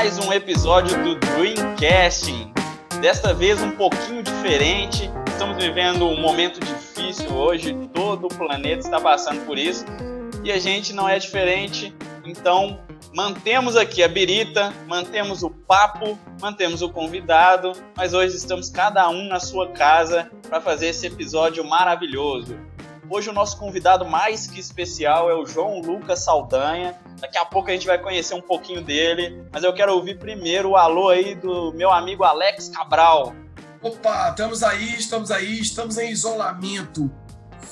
mais um episódio do Dreamcasting. Desta vez um pouquinho diferente. Estamos vivendo um momento difícil hoje, todo o planeta está passando por isso e a gente não é diferente. Então, mantemos aqui a birita, mantemos o papo, mantemos o convidado, mas hoje estamos cada um na sua casa para fazer esse episódio maravilhoso. Hoje o nosso convidado mais que especial é o João Lucas Saldanha. Daqui a pouco a gente vai conhecer um pouquinho dele, mas eu quero ouvir primeiro o alô aí do meu amigo Alex Cabral. Opa, estamos aí, estamos aí, estamos em isolamento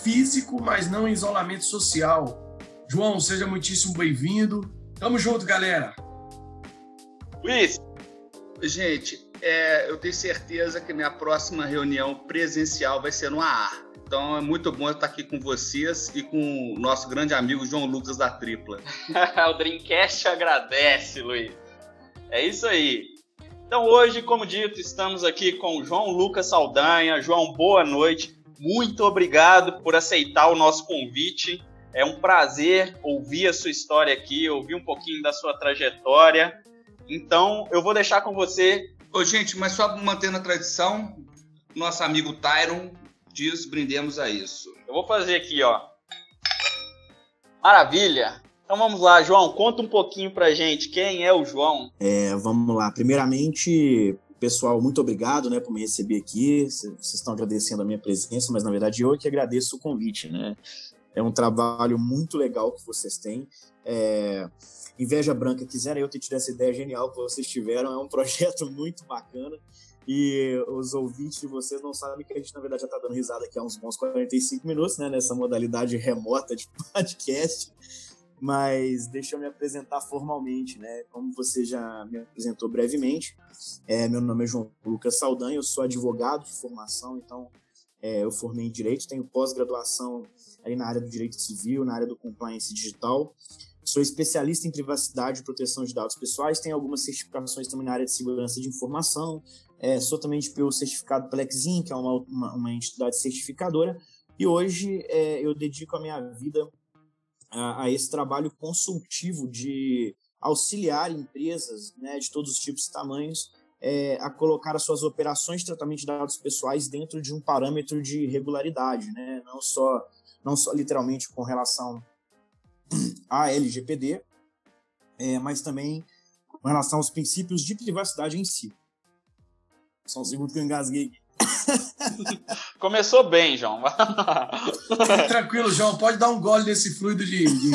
físico, mas não em isolamento social. João, seja muitíssimo bem-vindo. Tamo junto, galera. Luiz. Gente, é, eu tenho certeza que minha próxima reunião presencial vai ser no AR. Então é muito bom estar aqui com vocês e com o nosso grande amigo João Lucas da Tripla. o Dreamcast agradece, Luiz. É isso aí. Então hoje, como dito, estamos aqui com o João Lucas Saldanha. João, boa noite. Muito obrigado por aceitar o nosso convite. É um prazer ouvir a sua história aqui, ouvir um pouquinho da sua trajetória. Então, eu vou deixar com você. Ô, gente, mas só mantendo a tradição, nosso amigo Tyron diz brindemos a isso. Eu vou fazer aqui, ó. Maravilha! Então vamos lá, João, conta um pouquinho pra gente quem é o João. É, vamos lá. Primeiramente, pessoal, muito obrigado, né, por me receber aqui. Vocês estão agradecendo a minha presença, mas na verdade eu é que agradeço o convite, né? É um trabalho muito legal que vocês têm. É... Inveja Branca, quisera eu ter tido essa ideia genial que vocês tiveram. É um projeto muito bacana. E os ouvintes de vocês não sabem que a gente, na verdade, já está dando risada aqui há uns bons 45 minutos, né? Nessa modalidade remota de podcast. Mas deixa eu me apresentar formalmente, né? Como você já me apresentou brevemente, é, meu nome é João Lucas Saldanha, eu sou advogado de formação, então é, eu formei em Direito, tenho pós-graduação aí na área do Direito Civil, na área do Compliance Digital. Sou especialista em privacidade e proteção de dados pessoais, tenho algumas certificações também na área de segurança de informação, é, sou também de PO certificado pela Exim, que é uma, uma, uma, entidade certificadora, e hoje é, eu dedico a minha vida a, a, esse trabalho consultivo de auxiliar empresas né, de todos os tipos e tamanhos é, a colocar as suas operações de tratamento de dados pessoais dentro de um parâmetro de regularidade, né? não, só, não só literalmente com relação à LGPD, é, mas também com relação aos princípios de privacidade em si. Só um segundo que eu engasguei. Começou bem, João. Tranquilo, João. Pode dar um gole desse fluido de, de, de.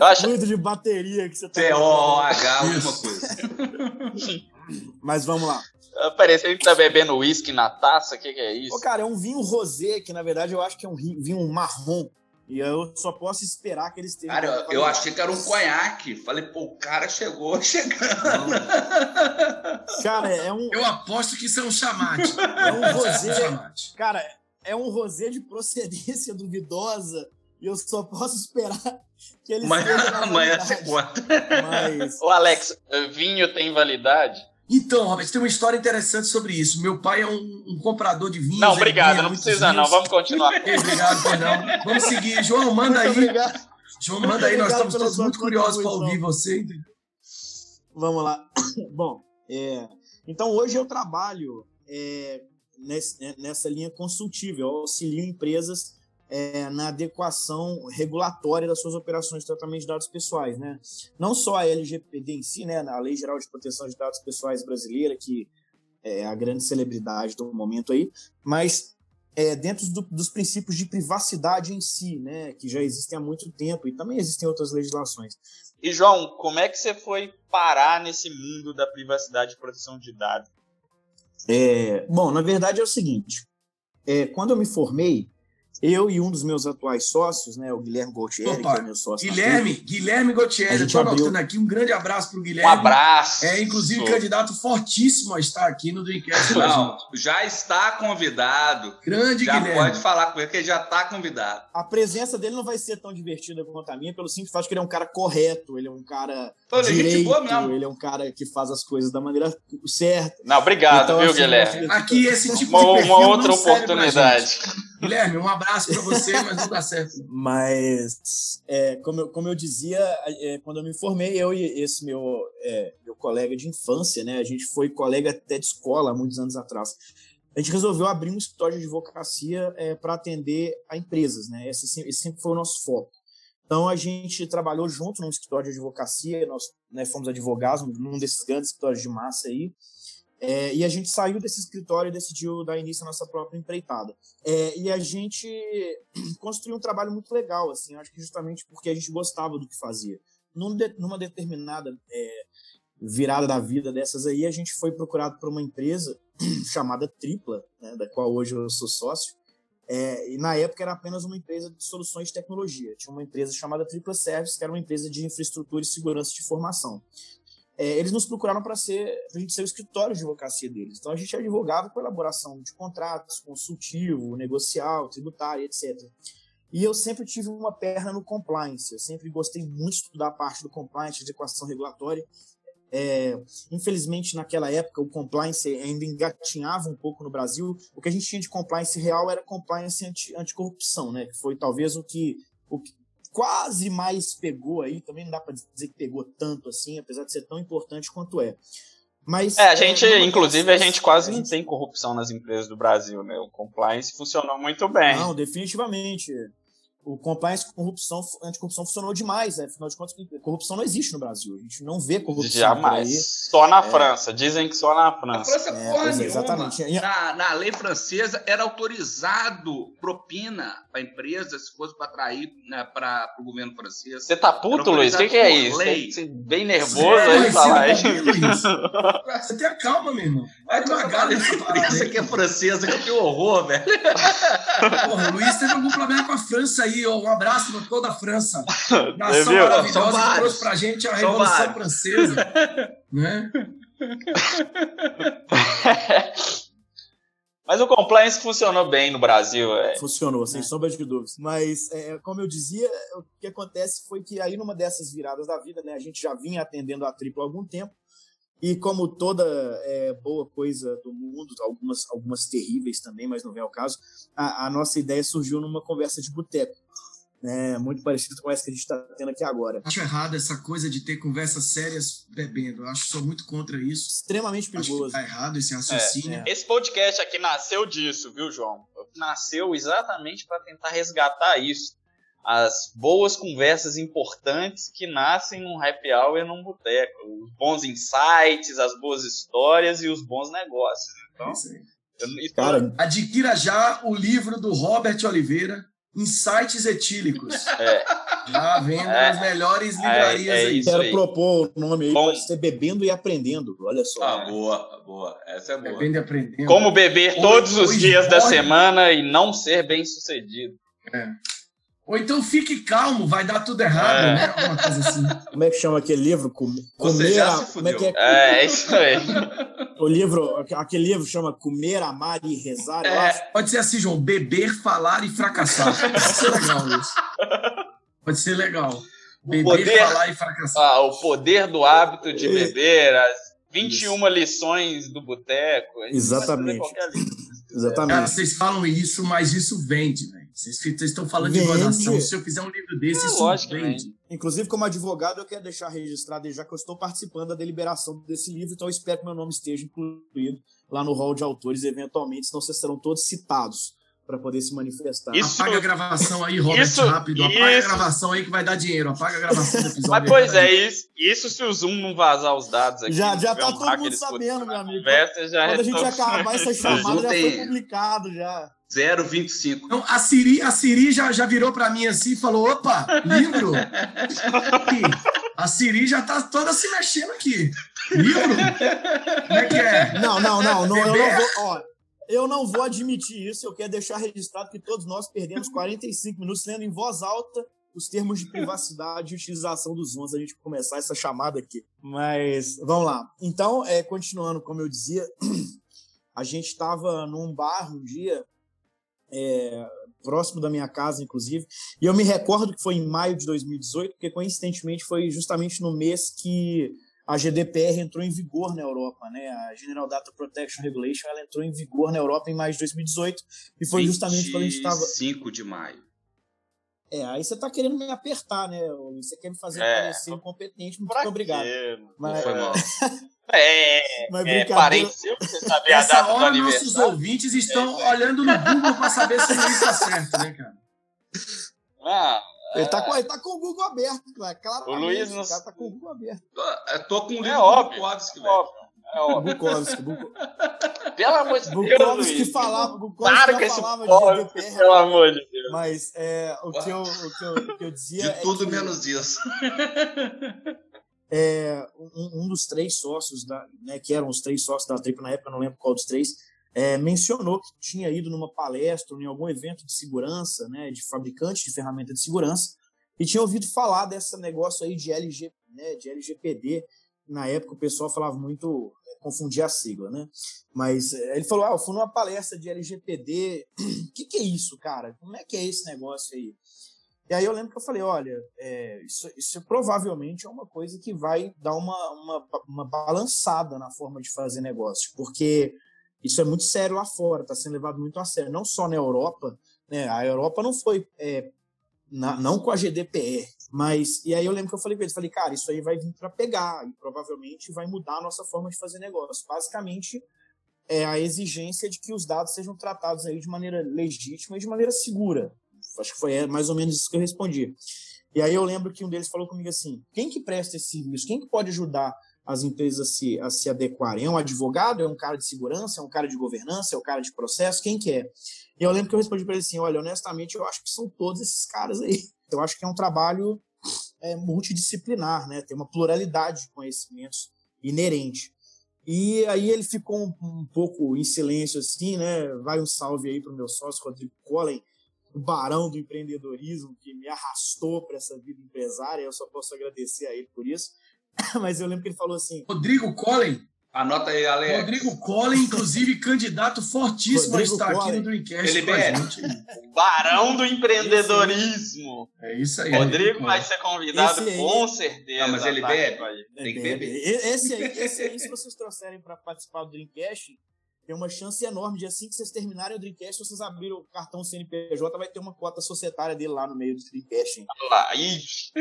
Acho... Fluido de bateria que você tá. T-O-H, alguma coisa. Mas vamos lá. Parece que tá bebendo uísque na taça. O que, que, é isso? Ô, cara, é um vinho rosé, que na verdade eu acho que é um vinho marrom. E eu só posso esperar que eles tenham. Cara, eu, eu achei que era um conhaque. Falei, pô, o cara chegou chegando. Cara, é um. Eu aposto que isso é um chamate. É um rosé. cara, é um rosé de procedência duvidosa. E eu só posso esperar que eles Amanhã, amanhã você conta. Mas... Ô, Alex, vinho tem validade? Então, Robert, tem uma história interessante sobre isso. Meu pai é um, um comprador de vinhos. Não, obrigado, não precisa vinhos. não. Vamos continuar. obrigado, perdão. Vamos seguir. João, manda muito aí. Obrigado. João, manda muito aí. Nós estamos todos muito curiosos para ouvir você. Vamos lá. Bom, é, então hoje eu trabalho é, nessa linha consultiva. Eu auxilio empresas é, na adequação regulatória das suas operações de tratamento de dados pessoais, né? Não só a LGPD em si, né, a Lei Geral de Proteção de Dados Pessoais brasileira, que é a grande celebridade do momento aí, mas é, dentro do, dos princípios de privacidade em si, né, que já existem há muito tempo e também existem outras legislações. E João, como é que você foi parar nesse mundo da privacidade e proteção de dados? É, bom, na verdade é o seguinte: é, quando eu me formei, eu e um dos meus atuais sócios, né, o Guilherme Gautieri, Opa, que é meu sócio. Guilherme, Guilherme Gautieri, estou abriu... anotando aqui um grande abraço para o Guilherme. Um abraço. É, inclusive, Sou. candidato fortíssimo a estar aqui no Dreamcast. Não, já está convidado. Grande já Guilherme. pode falar com ele, que ele já está convidado. A presença dele não vai ser tão divertida quanto a minha, pelo simples fato que ele é um cara correto, ele é um cara Tô, direito, ele é um cara que faz as coisas da maneira certa. Não, obrigado, então, viu, assim, Guilherme? Aqui esse tipo uma, de perfil uma outra oportunidade. Guilherme, um abraço para você, mas não dá certo. Mas, é, como, eu, como eu dizia, é, quando eu me formei, eu e esse meu, é, meu colega de infância, né, a gente foi colega até de escola muitos anos atrás. A gente resolveu abrir um escritório de advocacia é, para atender a empresas, né? Esse, esse sempre foi o nosso foco. Então a gente trabalhou junto num escritório de advocacia, nós né, fomos advogados num desses grandes escritórios de massa aí, é, e a gente saiu desse escritório e decidiu dar início à nossa própria empreitada. É, e a gente construiu um trabalho muito legal, assim, acho que justamente porque a gente gostava do que fazia. Num de, numa determinada é, virada da vida dessas aí, a gente foi procurado por uma empresa chamada Tripla, né, da qual hoje eu sou sócio, é, e na época era apenas uma empresa de soluções de tecnologia. Tinha uma empresa chamada Tripla Service, que era uma empresa de infraestrutura e segurança de informação. É, eles nos procuraram para ser a gente ser o escritório de advocacia deles. Então a gente advogava com elaboração de contratos, consultivo, negocial, tributário, etc. E eu sempre tive uma perna no compliance. Eu sempre gostei muito de estudar a parte do compliance, de equação regulatória. É, infelizmente, naquela época, o compliance ainda engatinhava um pouco no Brasil. O que a gente tinha de compliance real era compliance anti, anticorrupção, né? Que foi talvez o que, o que quase mais pegou aí. Também não dá para dizer que pegou tanto assim, apesar de ser tão importante quanto é. Mas, é, a gente, é, inclusive, a gente quase a gente... não tem corrupção nas empresas do Brasil, né? O compliance funcionou muito bem. Não, definitivamente o compliance corrupção, anticorrupção funcionou demais, né? Afinal de contas, corrupção não existe no Brasil. A gente não vê corrupção. Jamais. Só na é. França. Dizem que só na França. A França, é, porra é, exatamente. Na, na lei francesa era autorizado propina para empresa se fosse para atrair né, para o governo francês. Você tá puto, Luiz? O que, que, é isso? Lei. Você bem nervoso aí falar isso. Você tenha calma, meu irmão. Vai devagar nessa Essa aqui é francesa, que horror, velho. Porra, o Luiz teve algum problema com a França aí aí, ó, um abraço para toda a França. Nação maravilhosa que trouxe para a gente a Revolução Francesa. né? Mas o compliance funcionou bem no Brasil. É. Funcionou, sem é. sombra de dúvidas. Mas, é, como eu dizia, o que acontece foi que aí numa dessas viradas da vida, né, a gente já vinha atendendo a tripla há algum tempo, e como toda é, boa coisa do mundo, algumas, algumas terríveis também, mas não é o caso, a, a nossa ideia surgiu numa conversa de boteco. Né, muito parecido com essa que a gente está tendo aqui agora. Acho errado essa coisa de ter conversas sérias bebendo. Eu acho que sou muito contra isso. Extremamente perigoso. Acho que tá errado esse raciocínio. É, é. Esse podcast aqui nasceu disso, viu, João? Nasceu exatamente para tentar resgatar isso as boas conversas importantes que nascem num happy hour e num boteco. Os bons insights, as boas histórias e os bons negócios. Então, eu, Cara, adquira já o livro do Robert Oliveira, Insights Etílicos. É. Já vendo é. as melhores livrarias é, é aí. Quero aí. propor o nome aí, Bom, pode ser Bebendo e Aprendendo. Olha só. Ah, boa, boa. Essa é boa. Bebendo e Aprendendo. Como beber todos os dias da semana e não ser bem sucedido. É. Ou então fique calmo, vai dar tudo errado, é. né? Alguma coisa assim. Como é que chama aquele livro? Comer, Você já a... se fudeu. Como é, que é? é, é isso aí. O livro, aquele livro chama Comer, Amar e Rezar. É, pode ser assim, João, beber, falar e fracassar. Pode ser legal isso. Pode ser legal. Beber, poder, falar e fracassar. Ah, o poder do hábito de beber, as 21 isso. lições do boteco. Exatamente. Exatamente. Cara, vocês falam isso, mas isso vende, velho. Vocês, estão falando vende. de gozação. Se eu fizer um livro desse, é, isso lógico, vende. Inclusive, como advogado, eu quero deixar registrado, já que eu estou participando da deliberação desse livro, então eu espero que meu nome esteja incluído lá no hall de autores, eventualmente, senão vocês serão todos citados para poder se manifestar. Isso, apaga a gravação aí, Robert, isso, rápido. Apaga isso. a gravação aí que vai dar dinheiro. Apaga a gravação do episódio. Mas, pois é, isso, isso se o Zoom não vazar os dados aqui. Já, já tá um todo mundo sabendo, meu amigo. já Quando a gente acabar essa chamada, já foi publicado já. 0,25. Então, a Siri, a Siri já, já virou para mim assim e falou: opa, livro? a Siri já tá toda se mexendo aqui. Livro? Como é que é? Não, não, não. não eu não vou. Ó, eu não vou admitir isso. Eu quero deixar registrado que todos nós perdemos 45 minutos lendo em voz alta os termos de privacidade e utilização dos Zooms a gente começar essa chamada aqui. Mas vamos lá. Então, é, continuando, como eu dizia, a gente estava num bar um dia é, próximo da minha casa, inclusive. E eu me recordo que foi em maio de 2018, porque coincidentemente foi justamente no mês que a GDPR entrou em vigor na Europa, né? A General Data Protection Regulation ela entrou em vigor na Europa em maio de 2018 e foi justamente quando a gente estava 5 de maio. É, aí você tá querendo me apertar, né? Você quer me fazer é, parecer incompetente, muito obrigado. Mas, foi mal. É, Mas é parente seu, você saber a data hora, do nossos ouvintes estão é, olhando no Google para saber se o Luiz está certo, né, cara? Ah, ele, tá com, ele tá com o Google aberto, claro. O Luiz não... O cara tá com o Google aberto. Eu tô com o livro é óbvio, Bukowski, é óbvio. É óbvio. Bukowski, Buk... Pelo amor de Deus, Bukowski que falava, Bukowski Para que falava de GDPR. Pelo amor de Deus. Mas é, o, que eu, o, que eu, o que eu dizia De é tudo que, menos isso. É, um, um, dos três sócios, da, né, que eram os três sócios da Trip na época, não lembro qual dos três, é, mencionou que tinha ido numa palestra, em algum evento de segurança, né, de fabricante de ferramenta de segurança, e tinha ouvido falar desse negócio aí de, LG, né, de LGPD. Na época o pessoal falava muito, é, confundia a sigla, né? Mas é, ele falou: ah, eu fui numa palestra de LGPD. O que, que é isso, cara? Como é que é esse negócio aí? E aí eu lembro que eu falei, olha, é, isso, isso provavelmente é uma coisa que vai dar uma, uma, uma, balançada na forma de fazer negócio, porque isso é muito sério lá fora, está sendo levado muito a sério, não só na Europa, né? A Europa não foi é, na, não com a GDPR, mas e aí eu lembro que eu falei para eles, falei, cara, isso aí vai vir para pegar e provavelmente vai mudar a nossa forma de fazer negócio. Basicamente é a exigência de que os dados sejam tratados aí de maneira legítima e de maneira segura. Acho que foi é, mais ou menos isso que eu respondi. E aí eu lembro que um deles falou comigo assim: quem que presta esse serviço? Quem que pode ajudar as empresas a se, a se adequarem? É um advogado? É um cara de segurança? É um cara de governança? É um cara de processo? Quem que é? E eu lembro que eu respondi para ele assim: olha, honestamente, eu acho que são todos esses caras aí. Eu acho que é um trabalho é, multidisciplinar, né? Tem uma pluralidade de conhecimentos inerente. E aí ele ficou um, um pouco em silêncio assim, né? Vai um salve aí para o meu sócio Rodrigo Collen, o barão do empreendedorismo que me arrastou para essa vida empresária. Eu só posso agradecer a ele por isso. Mas eu lembro que ele falou assim: Rodrigo Collen, Anota aí, Alex. Rodrigo Collin, inclusive candidato fortíssimo Rodrigo a estar Collin. aqui no Dreamcast Ele é barão do empreendedorismo. É isso aí. Rodrigo vai ser convidado aí, com certeza. Não, mas ele tá bebe. Tem que beber. Esse aí, esse aí, se vocês trouxerem para participar do Dreamcast, tem uma chance enorme de assim que vocês terminarem o Dreamcast, vocês abrirem o cartão CNPJ, vai ter uma cota societária dele lá no meio do Dreamcast. Hein? Lá,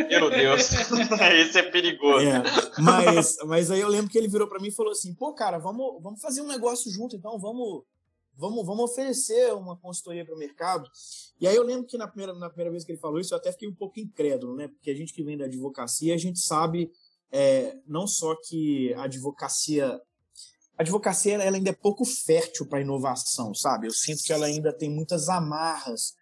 meu Deus, esse é perigoso. É, mas, mas aí eu lembro que ele virou para mim e falou assim, pô, cara, vamos, vamos fazer um negócio junto, então vamos, vamos, vamos oferecer uma consultoria para o mercado. E aí eu lembro que na primeira, na primeira vez que ele falou isso, eu até fiquei um pouco incrédulo, né? Porque a gente que vem da advocacia, a gente sabe é, não só que a advocacia a advocacia ela ainda é pouco fértil para inovação, sabe? Eu sinto que ela ainda tem muitas amarras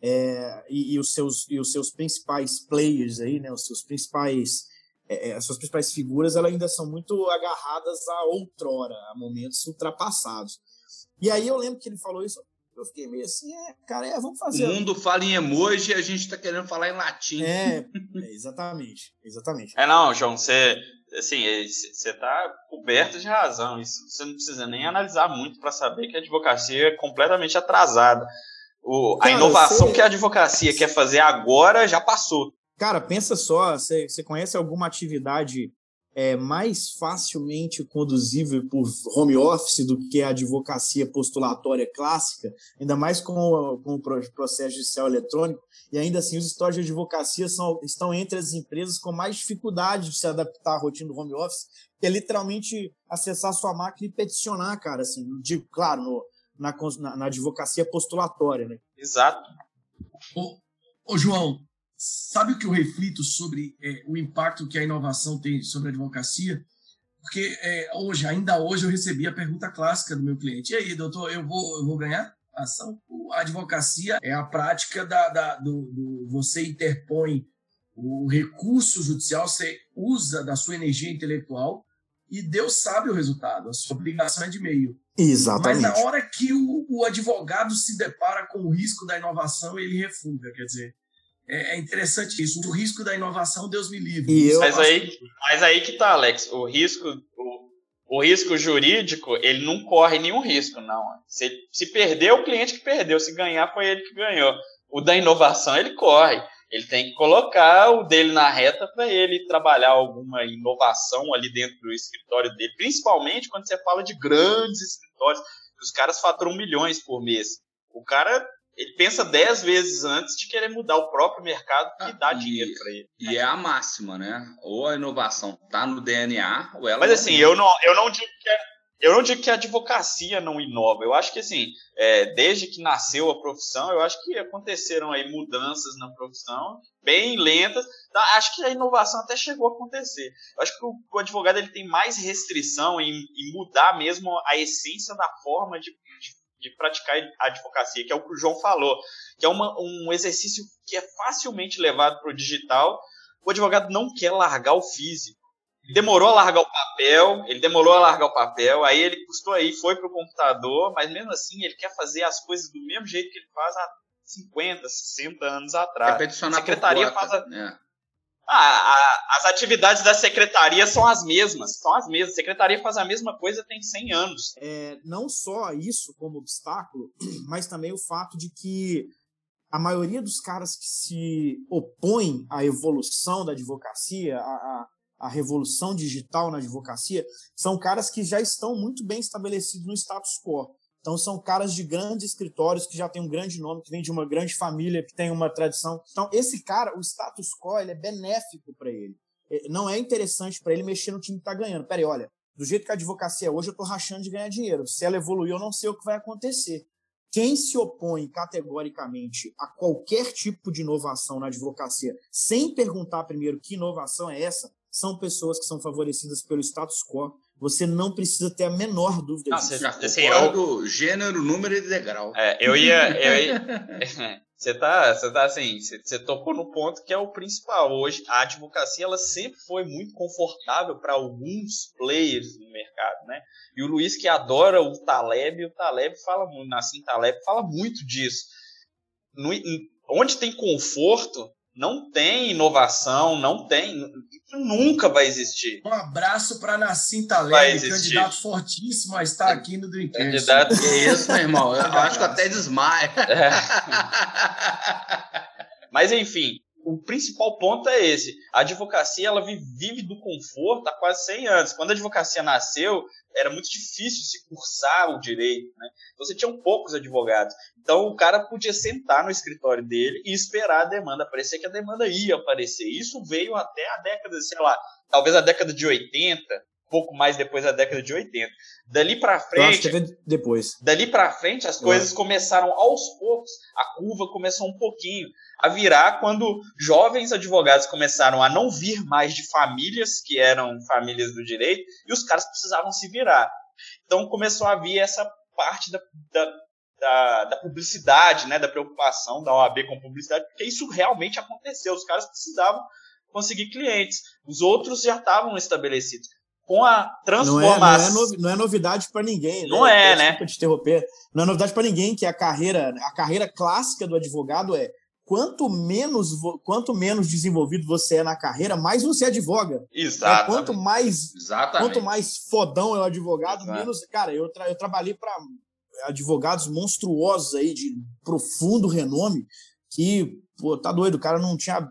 é, e, e, os seus, e os seus principais players aí, né? Os seus principais é, é as suas principais figuras, elas ainda são muito agarradas a outrora, a momentos ultrapassados. E aí eu lembro que ele falou isso, eu fiquei meio assim, é, cara, é, vamos fazer. O mundo fala em emoji e a gente está querendo falar em latim. É, é, exatamente, exatamente. É não, João, você assim, você está coberto de razão. Isso você não precisa nem analisar muito para saber que a advocacia é completamente atrasada. O, Cara, a inovação que a advocacia quer fazer agora já passou. Cara, pensa só, você conhece alguma atividade é, mais facilmente conduzível por home office do que a advocacia postulatória clássica, ainda mais com o, com o processo judicial eletrônico, e ainda assim os escritórios de advocacia são, estão entre as empresas com mais dificuldade de se adaptar à rotina do home office, que é literalmente acessar sua máquina e peticionar, cara, assim, digo, claro, no, na, na, na advocacia postulatória, né? Exato. Ô, ô João, Sabe o que eu reflito sobre é, o impacto que a inovação tem sobre a advocacia? Porque é, hoje, ainda hoje, eu recebi a pergunta clássica do meu cliente: e aí, doutor, eu vou, eu vou ganhar ação? A advocacia é a prática da, da do, do, você interpõe o recurso judicial, você usa da sua energia intelectual e Deus sabe o resultado, a sua obrigação é de meio. Exatamente. Mas na hora que o, o advogado se depara com o risco da inovação, ele refuga, quer dizer, é, é interessante isso. O risco da inovação, Deus me livre. Eu... Mas, aí, mas aí que tá, Alex. O risco, o, o risco jurídico, ele não corre nenhum risco, não. Se, se perder, o cliente que perdeu. Se ganhar, foi ele que ganhou. O da inovação, ele corre. Ele tem que colocar o dele na reta para ele trabalhar alguma inovação ali dentro do escritório dele, principalmente quando você fala de grandes escritórios, os caras faturam milhões por mês. O cara ele pensa dez vezes antes de querer mudar o próprio mercado que ah, dá dinheiro para ele. E é a máxima, né? Ou a inovação tá no DNA, ou ela. Mas assim, eu não, eu não digo que é eu não digo que a advocacia não inova. Eu acho que, assim, é, desde que nasceu a profissão, eu acho que aconteceram aí mudanças na profissão, bem lentas. Tá, acho que a inovação até chegou a acontecer. Eu acho que o, o advogado ele tem mais restrição em, em, mudar mesmo a essência da forma de, de, praticar a advocacia, que é o que o João falou, que é uma, um exercício que é facilmente levado para o digital. O advogado não quer largar o físico demorou a largar o papel, ele demorou a largar o papel, aí ele custou aí, foi pro computador, mas mesmo assim ele quer fazer as coisas do mesmo jeito que ele faz há 50, 60 anos atrás. Repeticionar a secretaria faz a... é. Ah, a, as atividades da secretaria são as mesmas, são as mesmas. A secretaria faz a mesma coisa tem 100 anos. É, não só isso como obstáculo, mas também o fato de que a maioria dos caras que se opõem à evolução da advocacia, a a revolução digital na advocacia, são caras que já estão muito bem estabelecidos no status quo. Então, são caras de grandes escritórios que já têm um grande nome, que vem de uma grande família, que tem uma tradição. Então, esse cara, o status quo, ele é benéfico para ele. É, não é interessante para ele mexer no time que está ganhando. Peraí, olha, do jeito que a advocacia é hoje, eu estou rachando de ganhar dinheiro. Se ela evoluir, eu não sei o que vai acontecer. Quem se opõe categoricamente a qualquer tipo de inovação na advocacia, sem perguntar primeiro que inovação é essa, são pessoas que são favorecidas pelo status quo. Você não precisa ter a menor dúvida não, disso. Você assim, eu... do gênero, número e degrau. É, eu ia. Eu ia... você tá, você tá assim, você, você tocou no ponto que é o principal. Hoje, a advocacia ela sempre foi muito confortável para alguns players no mercado, né? E o Luiz que adora o Taleb, o Taleb fala muito, Nassim Taleb fala muito disso. No, onde tem conforto, não tem inovação, não tem, isso nunca vai existir. Um abraço para Nassim Taleb, candidato fortíssimo a estar aqui no Dreamcast. Candidato, que isso, meu irmão, eu acho que até desmaia. É. Mas enfim, o principal ponto é esse. A advocacia ela vive do conforto há quase 100 anos. Quando a advocacia nasceu, era muito difícil se cursar o direito, né? Você tinha poucos advogados. Então o cara podia sentar no escritório dele e esperar a demanda aparecer, que a demanda ia aparecer. Isso veio até a década, sei lá, talvez a década de 80, pouco mais depois da década de 80. Dali para frente, depois. Dali para frente as coisas começaram aos poucos, a curva começou um pouquinho a virar quando jovens advogados começaram a não vir mais de famílias que eram famílias do direito e os caras precisavam se virar. Então começou a vir essa parte da, da, da, da publicidade, né, da preocupação da OAB com publicidade, porque isso realmente aconteceu. Os caras precisavam conseguir clientes. Os outros já estavam estabelecidos com a transformação. Não é, não é, não é novidade para ninguém. Não né? é, né? Te interromper. Não é novidade para ninguém que a carreira, a carreira clássica do advogado é quanto menos, quanto menos desenvolvido você é na carreira, mais você advoga. Exato. É, quanto mais, Exatamente. quanto mais fodão é o advogado, Exato. menos, cara, eu, tra eu trabalhei para advogados monstruosos aí de profundo renome que, pô, tá doido, o cara não tinha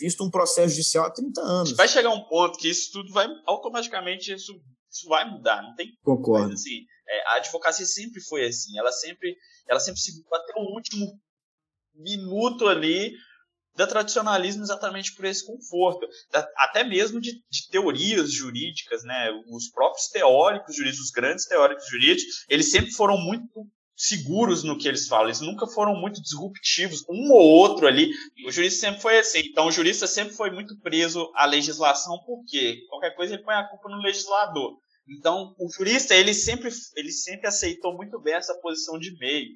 visto um processo judicial há 30 anos. Vai chegar um ponto que isso tudo vai automaticamente isso, isso vai mudar, não tem Concordo. Mas, assim, é, a advocacia sempre foi assim, ela sempre ela sempre se até o último minuto ali da tradicionalismo exatamente por esse conforto, até mesmo de, de, teorias jurídicas, né? Os próprios teóricos jurídicos, os grandes teóricos jurídicos, eles sempre foram muito seguros no que eles falam, eles nunca foram muito disruptivos, um ou outro ali. O jurista sempre foi assim. Então, o jurista sempre foi muito preso à legislação, porque qualquer coisa ele põe a culpa no legislador. Então, o jurista ele sempre, ele sempre aceitou muito bem essa posição de meio.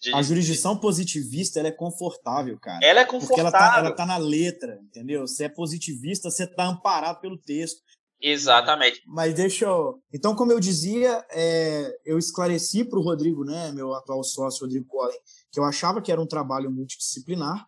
De... A jurisdição positivista ela é confortável, cara. Ela é confortável. Porque ela tá, ela tá na letra, entendeu? Se é positivista, você tá amparado pelo texto. Exatamente. Mas deixa eu. Então, como eu dizia, é... eu esclareci para o Rodrigo, né, meu atual sócio, Rodrigo Collen, que eu achava que era um trabalho multidisciplinar.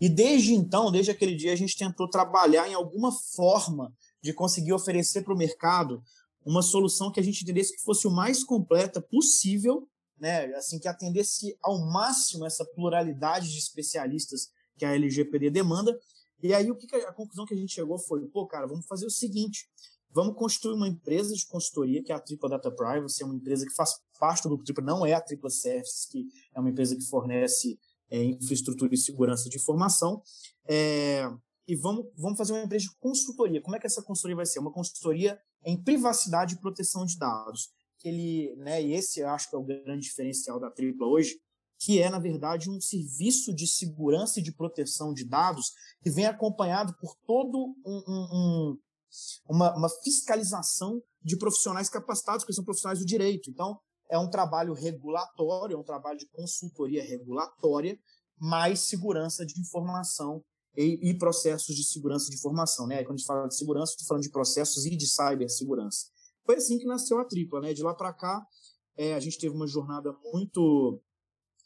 E desde então, desde aquele dia, a gente tentou trabalhar em alguma forma de conseguir oferecer para o mercado uma solução que a gente entendesse que fosse o mais completa possível né, assim que atendesse ao máximo essa pluralidade de especialistas que a LGPD demanda. E aí o que a conclusão que a gente chegou foi, pô, cara, vamos fazer o seguinte, vamos construir uma empresa de consultoria, que é a Tripla Data Privacy, é uma empresa que faz parte do grupo Tripla, não é a Tripla Services, que é uma empresa que fornece é, infraestrutura e segurança de informação. É, e vamos, vamos fazer uma empresa de consultoria. Como é que essa consultoria vai ser? Uma consultoria em privacidade e proteção de dados. Ele, né, e esse eu acho que é o grande diferencial da Tripla hoje, que é, na verdade, um serviço de segurança e de proteção de dados que vem acompanhado por todo um, um, um uma, uma, fiscalização de profissionais capacitados, que são profissionais do direito. Então, é um trabalho regulatório, é um trabalho de consultoria regulatória, mais segurança de informação e, e processos de segurança de informação. Né? Quando a gente fala de segurança, estou falando de processos e de cibersegurança. Foi assim que nasceu a tripla. Né? De lá para cá, é, a gente teve uma jornada muito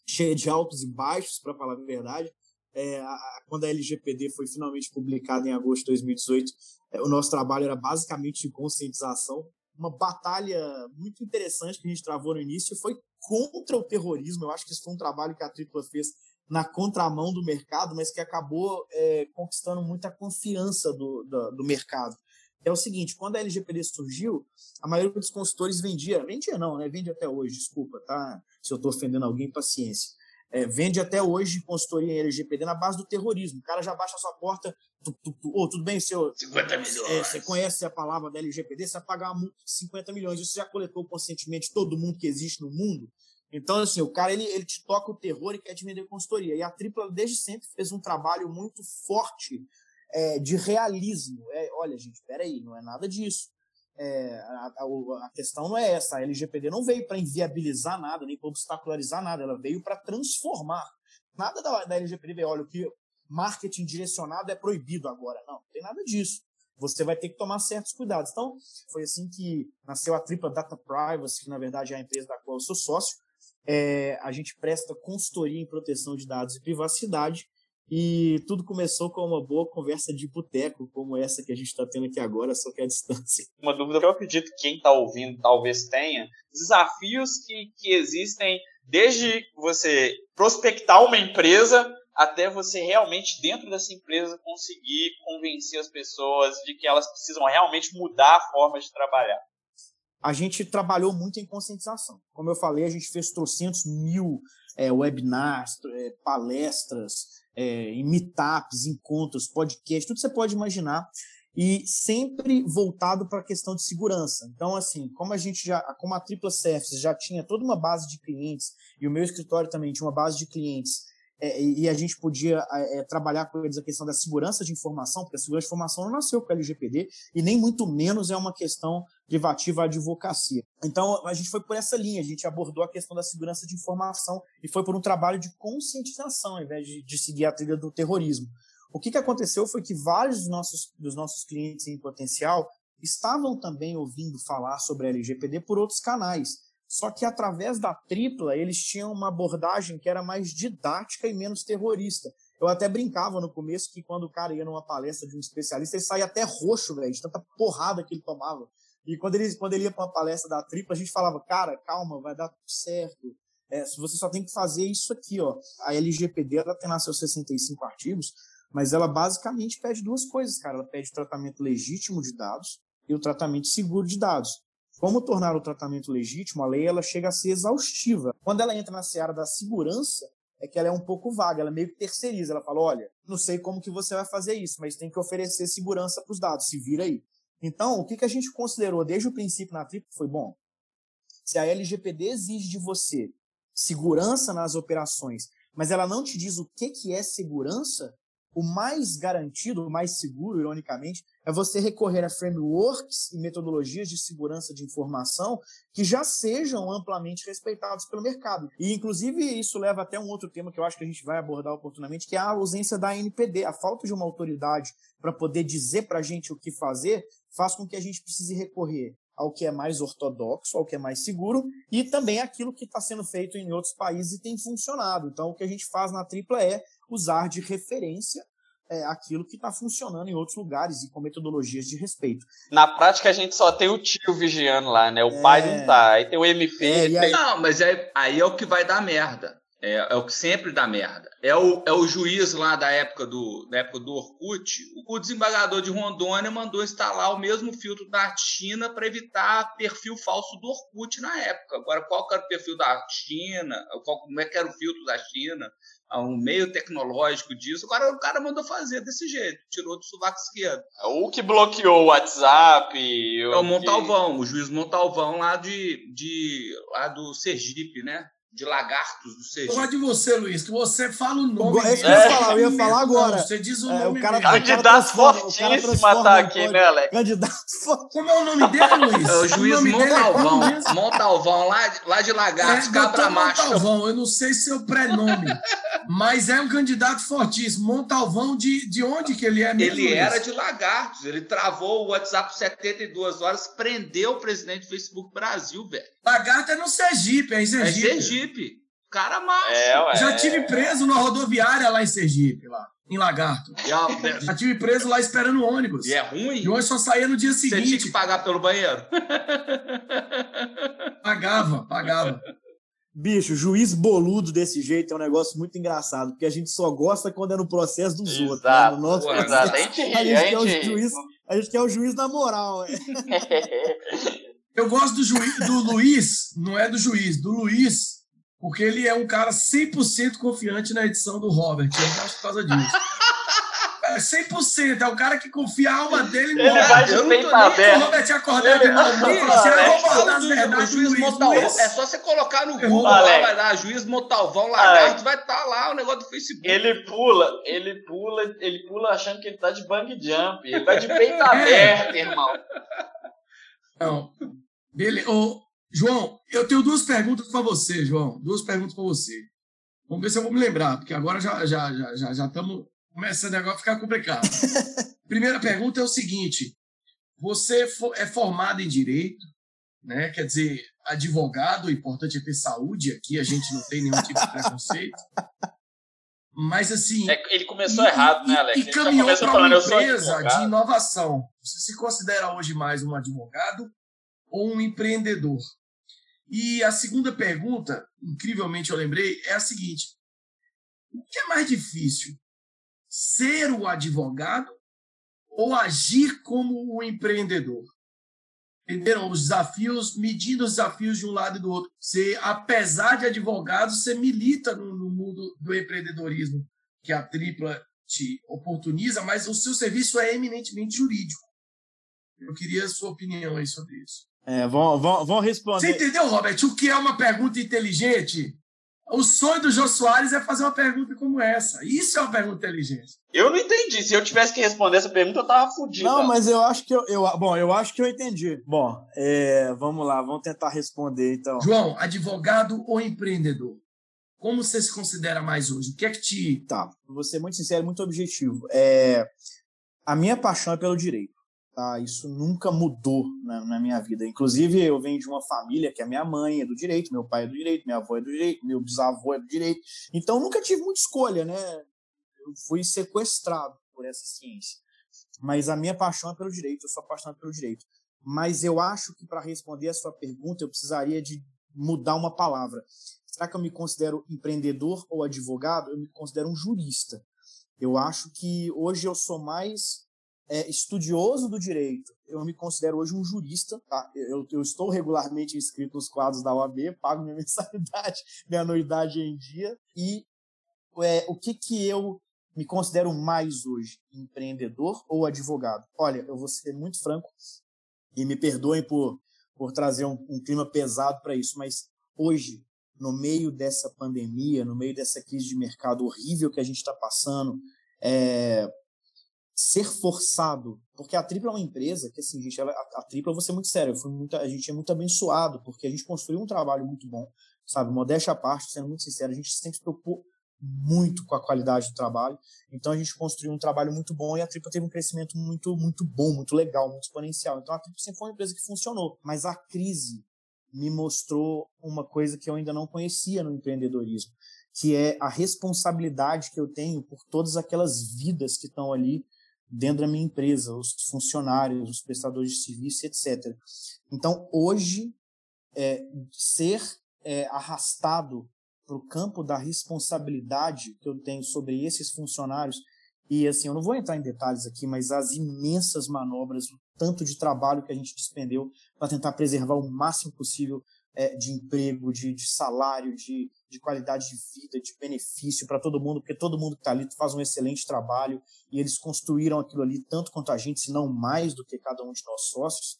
cheia de altos e baixos, para falar a verdade. É, a, quando a LGPD foi finalmente publicada em agosto de 2018, é, o nosso trabalho era basicamente de conscientização uma batalha muito interessante que a gente travou no início foi contra o terrorismo. Eu acho que isso foi um trabalho que a Tripla fez na contramão do mercado, mas que acabou é, conquistando muita confiança do, do, do, mercado. É o seguinte, quando a LGPD surgiu, a maioria dos consultores vendia, vendia não, né? Vende até hoje, desculpa, tá? Se eu estou ofendendo alguém, paciência é, vende até hoje consultoria em LGPD na base do terrorismo. O cara já baixa a sua porta, tu, tu, tu, oh, tudo bem, seu. 50 milhões. É, você conhece a palavra da LGPD, você vai pagar uma multa de 50 milhões. Você já coletou conscientemente todo mundo que existe no mundo? Então, assim, o cara ele, ele te toca o terror e quer te vender consultoria. E a Tripla, desde sempre, fez um trabalho muito forte é, de realismo. É, olha, gente, peraí, não é nada disso. É, a, a, questão não é essa. A LGPD não veio para inviabilizar nada, nem para obstacularizar nada, ela veio para transformar. Nada da, da LGPD veio, olha, o que marketing direcionado é proibido agora. Não, não tem nada disso. Você vai ter que tomar certos cuidados. Então, foi assim que nasceu a Tripla Data Privacy, que na verdade é a empresa da qual eu sou sócio. É, a gente presta consultoria em proteção de dados e privacidade e tudo começou com uma boa conversa de boteco, como essa que a gente está tendo aqui agora, só que à distância. Uma dúvida que eu acredito que quem está ouvindo talvez tenha: desafios que, que existem desde você prospectar uma empresa até você realmente, dentro dessa empresa, conseguir convencer as pessoas de que elas precisam realmente mudar a forma de trabalhar. A gente trabalhou muito em conscientização. Como eu falei, a gente fez trocentos mil é, webinars, é, palestras, é, em meetups, encontros, podcasts, tudo que você pode imaginar e sempre voltado para a questão de segurança. Então, assim, como a gente já, como a Tripla Services já tinha toda uma base de clientes e o meu escritório também tinha uma base de clientes é, e a gente podia é, trabalhar com eles a questão da segurança de informação, porque a segurança de informação não nasceu com a LGPD e nem muito menos é uma questão privativa à advocacia. Então, a gente foi por essa linha, a gente abordou a questão da segurança de informação e foi por um trabalho de conscientização, ao invés de, de seguir a trilha do terrorismo. O que, que aconteceu foi que vários dos nossos, dos nossos clientes em potencial estavam também ouvindo falar sobre a LGPD por outros canais. Só que através da tripla, eles tinham uma abordagem que era mais didática e menos terrorista. Eu até brincava no começo que quando o cara ia numa palestra de um especialista, ele saía até roxo, velho, de tanta porrada que ele tomava. E quando ele, quando ele ia para uma palestra da tripla, a gente falava, cara, calma, vai dar tudo certo. É, você só tem que fazer isso aqui, ó. A LGPD, ela tem lá seus 65 artigos, mas ela basicamente pede duas coisas, cara. Ela pede o tratamento legítimo de dados e o tratamento seguro de dados. Como tornar o tratamento legítimo, a lei ela chega a ser exaustiva. Quando ela entra na seara da segurança, é que ela é um pouco vaga, ela meio que terceiriza. Ela fala: olha, não sei como que você vai fazer isso, mas tem que oferecer segurança para os dados, se vira aí. Então, o que, que a gente considerou desde o princípio na TRIP foi: bom, se a LGPD exige de você segurança nas operações, mas ela não te diz o que, que é segurança, o mais garantido, o mais seguro, ironicamente, é você recorrer a frameworks e metodologias de segurança de informação que já sejam amplamente respeitados pelo mercado. E, inclusive, isso leva até um outro tema que eu acho que a gente vai abordar oportunamente, que é a ausência da NPD. A falta de uma autoridade para poder dizer para a gente o que fazer faz com que a gente precise recorrer ao que é mais ortodoxo, ao que é mais seguro, e também aquilo que está sendo feito em outros países e tem funcionado. Então, o que a gente faz na tripla é usar de referência é, aquilo que está funcionando em outros lugares e com metodologias de respeito. Na prática, a gente só tem o tio vigiando lá, né? O é... pai não tá. Aí tem o MP. É, tem... Não, mas é, aí é o que vai dar merda. É, é, o que sempre dá merda. É o, é o juiz lá da época do, da época do Orkut. O, o desembargador de Rondônia mandou instalar o mesmo filtro da China para evitar perfil falso do Orkut na época. Agora, qual era o perfil da China? Qual, como é que era o filtro da China? um meio tecnológico disso. Agora o cara mandou fazer desse jeito, tirou do sovaco esquerdo. O que bloqueou o WhatsApp. É o Montalvão, que... o juiz Montalvão lá de, de lá do Sergipe, né? De lagartos do Sergipe. Eu gosto de você, Luiz, que você fala o nome. É isso que eu ia falar, eu ia falar agora. Você diz o é, nome. O cara, candidato fortíssimo tá aqui, né, Alex? Candidato fortíssimo. Como é o nome dele, Luiz? É o juiz o Montalvão. É Montalvão, lá, lá de Lagartos, é, Cabra Macho. Montalvão, eu não sei seu prenome, mas é um candidato fortíssimo. Montalvão, de, de onde que ele é mesmo? Ele era de Lagartos. Ele travou o WhatsApp 72 horas, prendeu o presidente do Facebook Brasil, velho. Lagarto é no Sergipe, é em Sergipe. É Sergipe. Cara macho. É, ué. Já tive preso na rodoviária lá em Sergipe, lá, em Lagarto. Já tive preso lá esperando ônibus. E é ruim? E hoje só saía no dia seguinte. Você tinha que pagar pelo banheiro? Pagava, pagava. Bicho, juiz boludo desse jeito é um negócio muito engraçado, porque a gente só gosta quando é no processo dos exato, outros. Né? No nosso Pô, processo, a gente, a gente, a gente quer o juiz, a gente quer o juiz na moral. Eu gosto do, juiz, do Luiz, não é do juiz, do Luiz, porque ele é um cara 100% confiante na edição do Robert. Eu gosto por causa disso. É 100%, é o cara que confia a alma dele no ele Robert. Vai de peito aberto. O Robert acordar de mal, assim, eu vou botar as verdades juiz Montalvão. É só você colocar no Google lá, vai dar juiz Montalvão Lagarto, vai estar tá lá o negócio do Facebook. Ele pula, ele pula, ele pula achando que ele tá de bang jump. Ele tá de peito aberto, irmão. Não. Beleza. Ô, João, eu tenho duas perguntas para você, João. Duas perguntas para você. Vamos ver se eu vou me lembrar, porque agora já já já já, já estamos começando agora a ficar complicado. Primeira pergunta é o seguinte: você é formado em direito, né? Quer dizer, advogado, o importante é ter saúde aqui, a gente não tem nenhum tipo de preconceito. Mas assim. É, ele começou e, errado, né, Alex? E, e caminhou para uma empresa de inovação. Você se considera hoje mais um advogado ou um empreendedor? E a segunda pergunta, incrivelmente eu lembrei, é a seguinte: o que é mais difícil? Ser o advogado ou agir como o empreendedor? Entenderam? Os desafios, medindo os desafios de um lado e do outro. Você, apesar de advogado, você milita no, no mundo do empreendedorismo, que a tripla te oportuniza, mas o seu serviço é eminentemente jurídico. Eu queria a sua opinião aí sobre isso. É, vão, vão, vão responder. Você entendeu, Robert? O que é uma pergunta inteligente? O sonho do Jô Soares é fazer uma pergunta como essa. Isso é uma pergunta inteligente. Eu não entendi. Se eu tivesse que responder essa pergunta, eu tava fudido. Não, mas eu acho que eu, eu, bom, eu acho que eu entendi. Bom, é, vamos lá, vamos tentar responder então. João, advogado ou empreendedor? Como você se considera mais hoje? O que é que te. Tá, vou ser muito sincero, muito objetivo. É, a minha paixão é pelo direito. Tá? Isso nunca mudou na, na, minha vida. Inclusive, eu venho de uma família que a minha mãe é do direito, meu pai é do direito, minha avó é do direito, meu bisavô é do direito. Então, nunca tive muita escolha, né? Eu fui sequestrado por essa ciência. Mas a minha paixão é pelo direito, eu sou apaixonado pelo direito. Mas eu acho que para responder a sua pergunta, eu precisaria de mudar uma palavra. Será que eu me considero empreendedor ou advogado? Eu me considero um jurista. Eu acho que hoje eu sou mais é, estudioso do direito, eu me considero hoje um jurista. Tá? Eu, eu, estou regularmente inscrito nos quadros da OAB, pago minha mensalidade, minha anuidade em dia. E é, o que, que eu me considero mais hoje? Empreendedor ou advogado? Olha, eu vou ser muito franco e me perdoem por, por trazer um, um clima pesado para isso, mas hoje, no meio dessa pandemia, no meio dessa crise de mercado horrível que a gente está passando, é, ser forçado, porque a Tripla é uma empresa que, assim, gente, ela, a, a Tripla, eu vou ser muito sério, muito, a gente é muito abençoado, porque a gente construiu um trabalho muito bom, sabe? Modéstia à parte, sendo muito sincero, a gente sempre se preocupou muito com a qualidade do trabalho, então a gente construiu um trabalho muito bom e a Tripla teve um crescimento muito, muito bom, muito legal, muito exponencial. Então a Tripla sempre foi uma empresa que funcionou, mas a crise me mostrou uma coisa que eu ainda não conhecia no empreendedorismo, que é a responsabilidade que eu tenho por todas aquelas vidas que estão ali dentro da minha empresa, os funcionários, os prestadores de serviço, etc. Então, hoje, é, ser é, arrastado para o campo da responsabilidade que eu tenho sobre esses funcionários, e assim, eu não vou entrar em detalhes aqui, mas as imensas manobras, o tanto de trabalho que a gente despendeu para tentar preservar o máximo possível é, de emprego, de, de salário, de, de, qualidade de vida, de benefício para todo mundo, porque todo mundo que está ali faz um excelente trabalho e eles construíram aquilo ali tanto quanto a gente, se não mais do que cada um de nós sócios.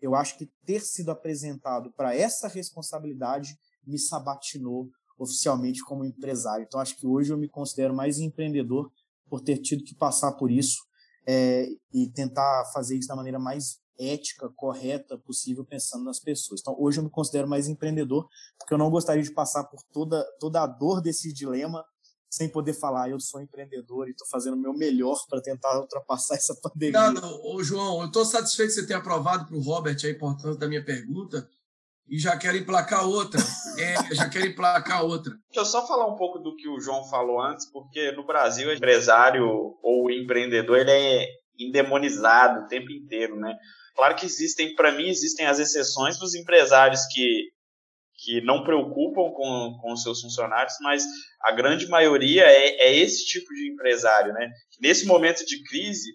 Eu acho que ter sido apresentado para essa responsabilidade me sabatinou oficialmente como empresário. Então, acho que hoje eu me considero mais empreendedor por ter tido que passar por isso é, e tentar fazer isso da maneira mais ética, correta possível, pensando nas pessoas. Então, hoje eu me considero mais empreendedor, porque eu não gostaria de passar por toda, toda a dor desse dilema sem poder falar, eu sou empreendedor e estou fazendo o meu melhor para tentar ultrapassar essa pandemia. Não, não, Ô, João, eu estou satisfeito de você ter aprovado para o Robert a importância da minha pergunta, e já quero emplacar outra. É, já quero emplacar outra. Deixa eu só falar um pouco do que o João falou antes, porque no Brasil o empresário ou o empreendedor ele é endemonizado o tempo inteiro, né? Claro que existem, para mim, existem as exceções dos empresários que, que não preocupam com, com os seus funcionários, mas a grande maioria é, é esse tipo de empresário, né? Nesse momento de crise,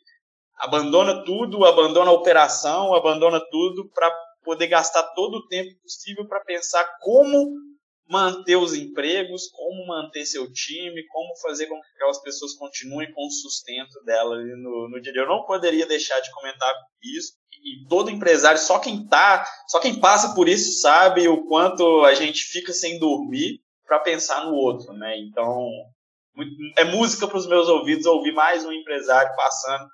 abandona tudo, abandona a operação, abandona tudo para poder gastar todo o tempo possível para pensar como manter os empregos, como manter seu time, como fazer com que aquelas pessoas continuem com o sustento dela no, no dia. Eu não poderia deixar de comentar isso. E todo empresário, só quem tá, só quem passa por isso sabe o quanto a gente fica sem dormir para pensar no outro, né? Então, é música para os meus ouvidos ouvir mais um empresário passando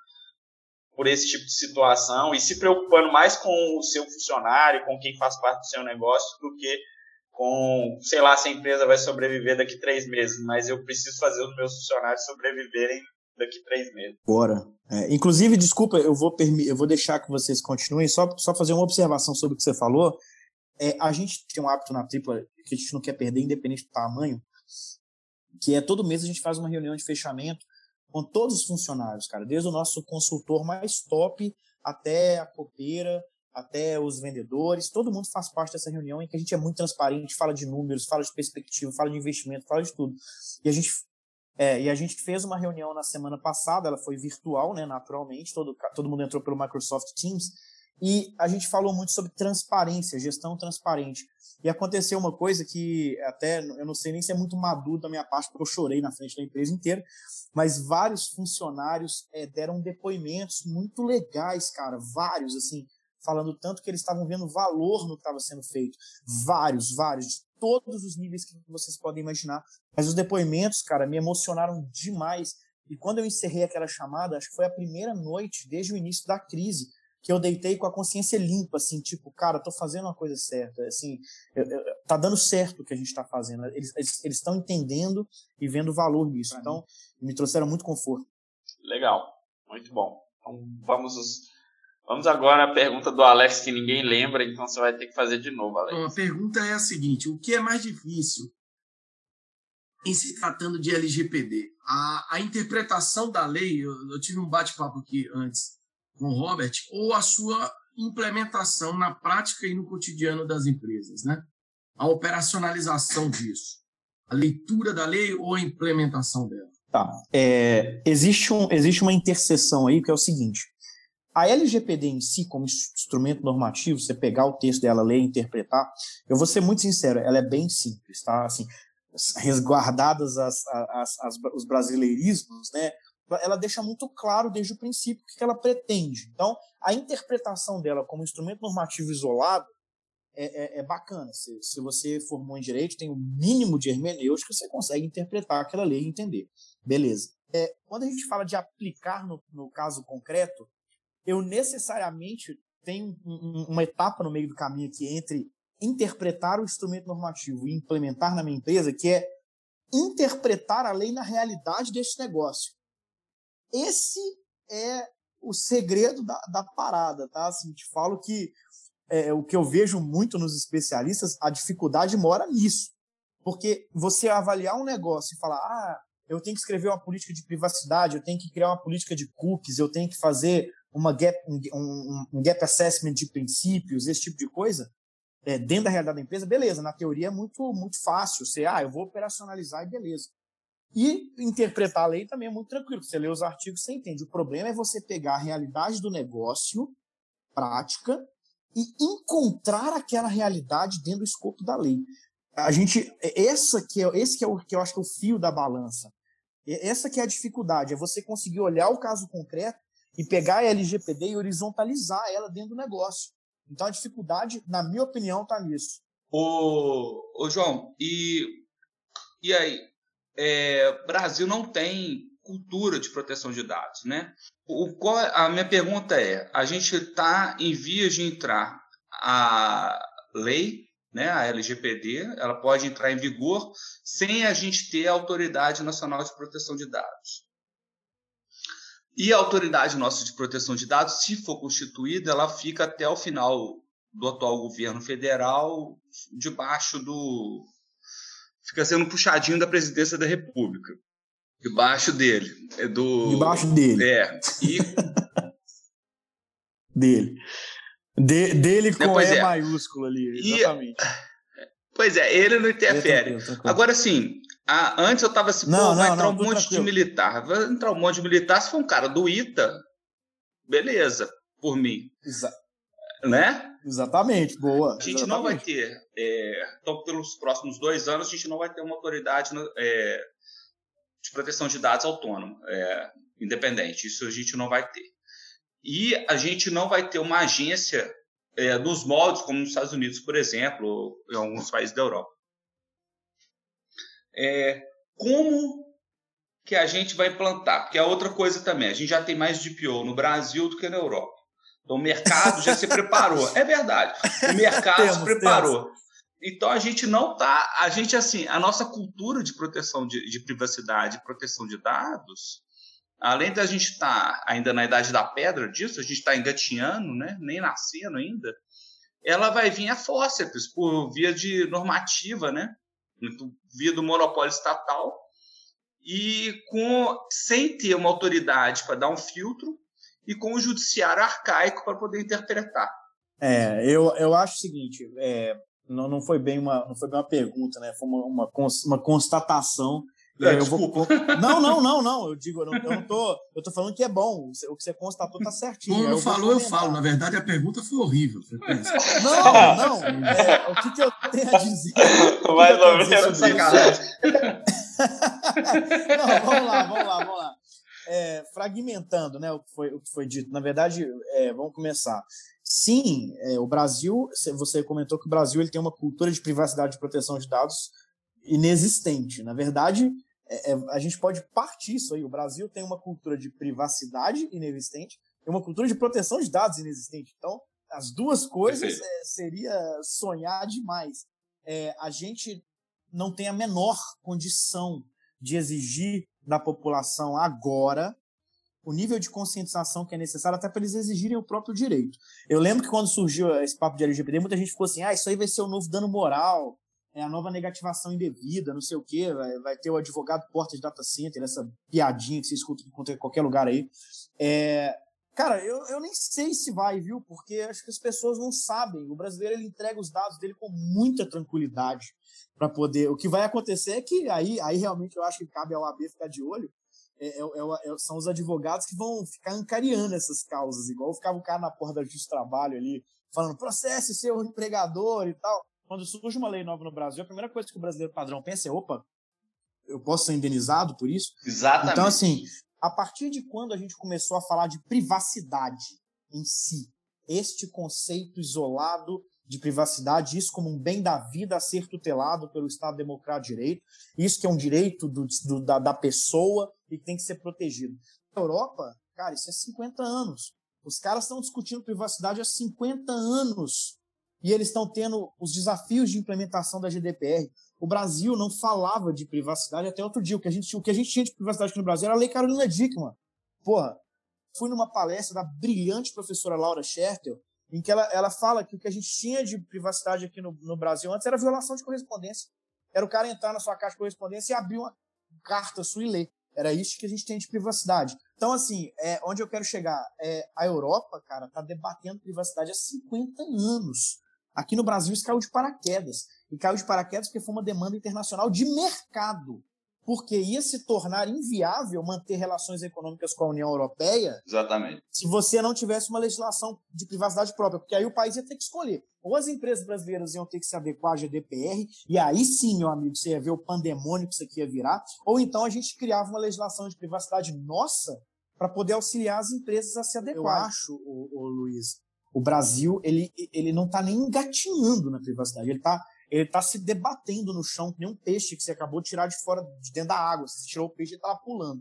por esse tipo de situação e se preocupando mais com o seu funcionário, com quem faz parte do seu negócio, do que com, sei lá, se a empresa vai sobreviver daqui três meses, mas eu preciso fazer os meus funcionários sobreviverem daqui três meses. Bora. É, inclusive, desculpa, eu vou, eu vou deixar que vocês continuem, só, só fazer uma observação sobre o que você falou. É, a gente tem um hábito na tripla que a gente não quer perder, independente do tamanho, que é todo mês a gente faz uma reunião de fechamento com todos os funcionários, cara, desde o nosso consultor mais top até a copeira, até os vendedores, todo mundo faz parte dessa reunião em que a gente é muito transparente, fala de números, fala de perspectiva, fala de investimento, fala de tudo. E a gente é, e a gente fez uma reunião na semana passada, ela foi virtual, né, naturalmente, todo, todo mundo entrou pelo Microsoft Teams, e a gente falou muito sobre transparência, gestão transparente. E aconteceu uma coisa que até eu não sei nem se é muito maduro da minha parte, porque eu chorei na frente da empresa inteira, mas vários funcionários é, deram depoimentos muito legais, cara, vários, assim, falando tanto que eles estavam vendo valor no que estava sendo feito. Vários, vários, de todos os níveis que vocês podem imaginar. Mas os depoimentos, cara, me emocionaram demais. E quando eu encerrei aquela chamada, acho que foi a primeira noite, desde o início da crise, que eu deitei com a consciência limpa, assim, tipo, cara, tô fazendo uma coisa certa, assim, eu, eu, tá dando certo o que a gente está fazendo. Eles estão entendendo e vendo valor nisso. Então, me trouxeram muito conforto. Legal, muito bom. Então, vamos, vamos agora à pergunta do Alex, que ninguém lembra, então você vai ter que fazer de novo, Alex. a pergunta é a seguinte: o que é mais difícil em se tratando de LGPD? A, a interpretação da lei, eu, eu tive um bate-papo aqui antes com o Robert, ou a sua implementação na prática e no cotidiano das empresas, né? A operacionalização disso, a leitura da lei ou a implementação dela. Tá. É, existe, um, existe uma interseção aí que é o seguinte: a LGPD em si, como instrumento normativo, você pegar o texto dela, ler interpretar, eu vou ser muito sincero, ela é bem simples, tá? Assim, resguardadas as, as, as, os brasileirismos, né? ela deixa muito claro desde o princípio o que ela pretende. Então, a interpretação dela como instrumento normativo isolado é, é, é bacana. Se, se, você formou em direito, tem o um mínimo de hermenêutica, você consegue interpretar aquela lei e entender. Beleza. É, quando a gente fala de aplicar no, no caso concreto, eu necessariamente tenho um, uma etapa no meio do caminho aqui entre interpretar o instrumento normativo e implementar na minha empresa, que é interpretar a lei na realidade desse negócio. Esse é o segredo da, da parada, tá? Assim, te falo que é, o que eu vejo muito nos especialistas, a dificuldade mora nisso. Porque você avaliar um negócio e falar, ah, eu tenho que escrever uma política de privacidade, eu tenho que criar uma política de cookies, eu tenho que fazer uma gap, um, um, gap assessment de princípios, esse tipo de coisa, é, dentro da realidade da empresa, beleza, na teoria é muito, muito fácil. Você, ah, eu vou operacionalizar e beleza. E interpretar a lei também é muito tranquilo. Você lê os artigos, você entende. O problema é você pegar a realidade do negócio, prática, e encontrar aquela realidade dentro do escopo da lei. A gente, essa que é, esse que é o que eu acho que é o fio da balança. Essa que é a dificuldade, é você conseguir olhar o caso concreto e pegar a LGPD e horizontalizar ela dentro do negócio. Então a dificuldade, na minha opinião, está nisso. Ô, ô João, e, e aí? É, Brasil não tem cultura de proteção de dados, né? O, qual, é, a minha pergunta é: a gente está em vias de entrar a lei, né, a LGPD, ela pode entrar em vigor sem a gente ter a Autoridade Nacional de Proteção de Dados. E a Autoridade Nossa de Proteção de Dados, se for constituída, ela fica até o final do atual governo federal, debaixo do. fica sendo puxadinho da presidência da República. Debaixo dele. É do... Debaixo dele. É. E... dele. De, dele com E é. maiúsculo ali, exatamente. E... Pois é, ele não interfere. Agora, sim, a, antes eu tava assim, não, pô, vai não, entrar um monte tranquilo. de militar. Vai entrar um monte de militar. Se for um cara do ITA, beleza, por mim. Exa né? Exatamente, boa. A gente exatamente. não vai ter, é, então pelos próximos dois anos, a gente não vai ter uma autoridade é, de proteção de dados autônomo, é, independente. Isso a gente não vai ter. E a gente não vai ter uma agência é, nos moldes, como nos Estados Unidos, por exemplo, ou em alguns países da Europa. É, como que a gente vai implantar? Porque é outra coisa também. A gente já tem mais DPO no Brasil do que na Europa. Então o mercado já se preparou. É verdade. O mercado temos, se preparou. Temos. Então a gente não tá, a gente assim, a nossa cultura de proteção de, de privacidade, proteção de dados, além da gente estar tá ainda na idade da pedra disso, a gente está engatinhando, né? Nem nascendo ainda. Ela vai vir a fórceps por via de normativa, né? Via do monopólio estatal, e com sem ter uma autoridade para dar um filtro e com o judiciário arcaico para poder interpretar. É, eu, eu acho o seguinte, é, não, não foi bem uma não foi bem uma pergunta, né? Foi uma, uma, uma constatação é, eu vou... Não, não, não, não. Eu digo, eu não, eu não tô. Eu tô falando que é bom. O que você constatou tá certinho. Quando eu falou, eu falo. Na verdade, a pergunta foi horrível. Não, não. É, o que, que eu tenho a dizer? Mais ou menos sacanagem. não, vamos lá, vamos lá, vamos lá. É, fragmentando né, o, que foi, o que foi dito. Na verdade, é, vamos começar. Sim, é, o Brasil, você comentou que o Brasil ele tem uma cultura de privacidade e proteção de dados inexistente. Na verdade, é, é, a gente pode partir isso aí. O Brasil tem uma cultura de privacidade inexistente e uma cultura de proteção de dados inexistente. Então, as duas coisas é, seria sonhar demais. É, a gente não tem a menor condição de exigir da população agora o nível de conscientização que é necessário até para eles exigirem o próprio direito. Eu lembro que quando surgiu esse papo de LGBT, muita gente ficou assim: ah, isso aí vai ser o novo dano moral, é a nova negativação indevida, não sei o quê, vai, vai ter o advogado porta de data center, essa piadinha que você escuta em qualquer lugar aí. É, cara, eu, eu nem sei se vai, viu? Porque acho que as pessoas não sabem. O brasileiro ele entrega os dados dele com muita tranquilidade para poder. O que vai acontecer é que aí, aí realmente eu acho que cabe ao AB ficar de olho. É, é, é, é, são os advogados que vão ficar ancariando essas causas, igual ficava o cara na porta do Trabalho ali, falando processe seu empregador e tal quando surge uma lei nova no Brasil, a primeira coisa que o brasileiro padrão pensa é: opa, eu posso ser indenizado por isso? Exatamente. Então, assim, a partir de quando a gente começou a falar de privacidade em si, este conceito isolado de privacidade, isso como um bem da vida a ser tutelado pelo Estado Democrático de Direito, isso que é um direito do, do, da, da pessoa e que tem que ser protegido. Na Europa, cara, isso é 50 anos. Os caras estão discutindo privacidade há 50 anos e eles estão tendo os desafios de implementação da GDPR. O Brasil não falava de privacidade até outro dia. O que a gente, o que a gente tinha de privacidade aqui no Brasil era a Lei Carolina Dickmann. Porra, fui numa palestra da brilhante professora Laura Schertel, em que ela, ela fala que o que a gente tinha de privacidade aqui no, no Brasil antes era violação de correspondência. Era o cara entrar na sua caixa de correspondência e abrir uma carta sua e ler. Era isso que a gente tem de privacidade. Então, assim, é, onde eu quero chegar? É, a Europa, cara, tá debatendo privacidade há 50 anos Aqui no Brasil isso caiu de paraquedas. E caiu de paraquedas porque foi uma demanda internacional de mercado porque ia se tornar inviável manter relações econômicas com a União Europeia. Exatamente. Se você não tivesse uma legislação de privacidade própria, porque aí o país ia ter que escolher. Ou as empresas brasileiras iam ter que se adequar à GDPR, e aí sim, meu amigo, você ia ver o pandemônio que isso aqui ia virar, ou então a gente criava uma legislação de privacidade nossa para poder auxiliar as empresas a se adequar. Eu acho, o, o Luiz, o Brasil ele, ele não está nem engatinhando na privacidade, ele está ele está se debatendo no chão, que nem um peixe que você acabou de tirar de fora, de dentro da água. Você tirou o peixe e estava pulando.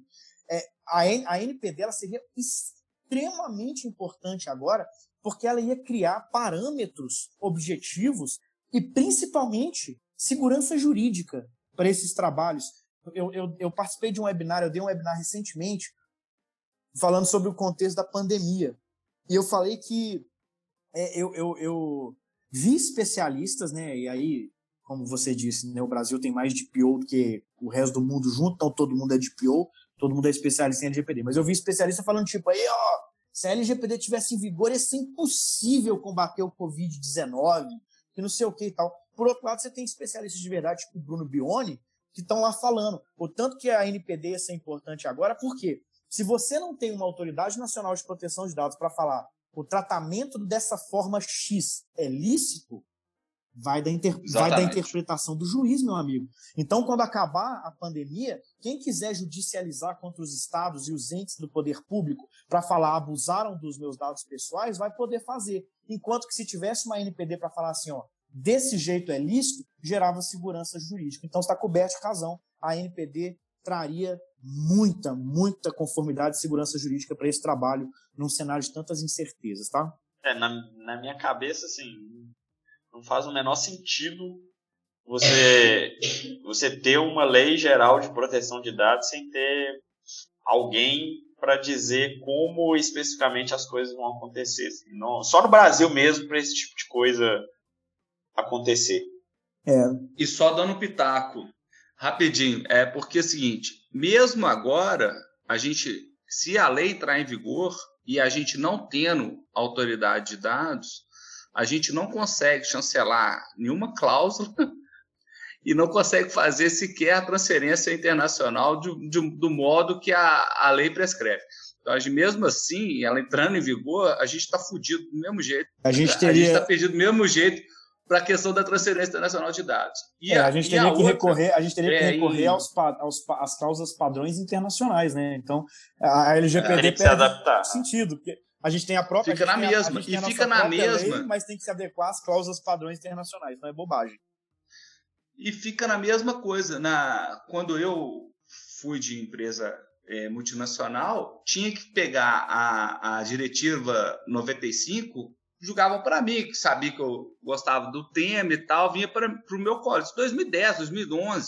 É, a, a NPD ela seria extremamente importante agora, porque ela ia criar parâmetros objetivos e, principalmente, segurança jurídica para esses trabalhos. Eu, eu, eu participei de um webinar, eu dei um webinar recentemente, falando sobre o contexto da pandemia. E eu falei que é, eu, eu, eu, vi especialistas, né? E aí, como você disse, né, o Brasil tem mais DPO do que o resto do mundo junto, então todo mundo é DPO, todo mundo é especialista em LGPD. Mas eu vi especialista falando, tipo, aí, ó, se a LGPD tivesse em vigor, ia ser impossível combater o Covid-19, que não sei o que e tal. Por outro lado, você tem especialistas de verdade, tipo o Bruno Bione, que estão lá falando. O tanto que a NPD ia ser importante agora, por quê? Se você não tem uma autoridade nacional de proteção de dados para falar o tratamento dessa forma X é lícito, vai da, inter... vai da interpretação do juiz, meu amigo. Então, quando acabar a pandemia, quem quiser judicializar contra os estados e os entes do poder público para falar abusaram dos meus dados pessoais, vai poder fazer. Enquanto que se tivesse uma NPD para falar assim, ó, desse jeito é lícito, gerava segurança jurídica. Então, está coberto de razão. A NPD traria muita, muita conformidade e segurança jurídica para esse trabalho num cenário de tantas incertezas, tá? É, na, na minha cabeça, assim, não faz o menor sentido você, você ter uma lei geral de proteção de dados sem ter alguém para dizer como especificamente as coisas vão acontecer. Assim, não, só no Brasil mesmo para esse tipo de coisa acontecer. É. E só dando pitaco, Rapidinho, é porque é o seguinte, mesmo agora, a gente, se a lei entrar em vigor e a gente não tendo autoridade de dados, a gente não consegue chancelar nenhuma cláusula e não consegue fazer sequer a transferência internacional de, de, do modo que a, a lei prescreve. Então, mesmo assim, ela entrando em vigor, a gente está fudido do mesmo jeito. A gente teria... está perdido do mesmo jeito para a questão da transferência internacional de dados. E é, a, a, gente teria a que outra, recorrer, a gente teria que é recorrer aos, aos às causas padrões internacionais, né? Então a LGPD tem que se adaptar. sentido, porque a gente tem a própria fica na mesma e fica na mesma, lei, mas tem que se adequar às causas padrões internacionais, não é bobagem. E fica na mesma coisa, na quando eu fui de empresa é, multinacional, tinha que pegar a, a diretiva 95 jogavam para mim, que sabia que eu gostava do tema e tal, vinha para o meu colo. 2010, 2011.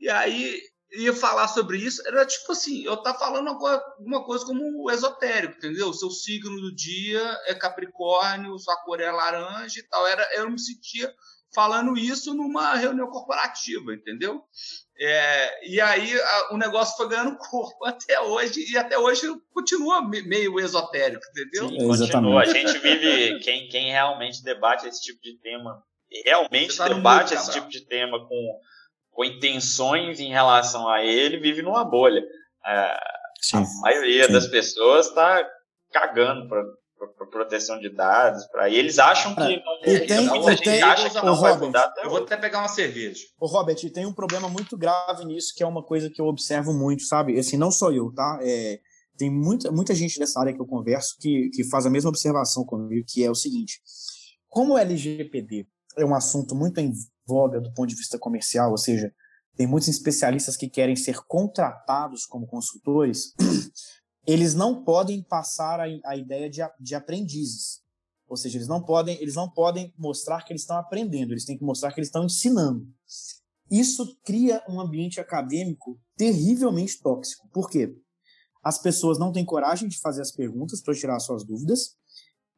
E aí ia falar sobre isso, era tipo assim, eu tá falando alguma coisa como esotérico, entendeu? O seu signo do dia é Capricórnio, sua cor é laranja e tal. Era, eu me sentia falando isso numa reunião corporativa, entendeu? É, e aí a, o negócio foi ganhando corpo até hoje, e até hoje continua meio esotérico, entendeu? Sim, continua. A gente vive, quem, quem realmente debate esse tipo de tema, realmente tá debate esse tipo de tema com, com intenções em relação a ele, vive numa bolha. É, a maioria sim. das pessoas está cagando para para proteção de dados, para e eles acham que é. não, e tem, muita gente tem, acha que não Robert, vai mudar. eu vou até pegar uma cerveja. Ô Robert, tem um problema muito grave nisso, que é uma coisa que eu observo muito, sabe? Assim, não só eu, tá? É, tem muita, muita gente dessa área que eu converso que, que faz a mesma observação comigo, que é o seguinte: como o LGPD é um assunto muito em voga do ponto de vista comercial, ou seja, tem muitos especialistas que querem ser contratados como consultores, eles não podem passar a, a ideia de, de aprendizes. Ou seja, eles não podem, eles não podem mostrar que eles estão aprendendo, eles têm que mostrar que eles estão ensinando. Isso cria um ambiente acadêmico terrivelmente tóxico. Por quê? As pessoas não têm coragem de fazer as perguntas para tirar suas dúvidas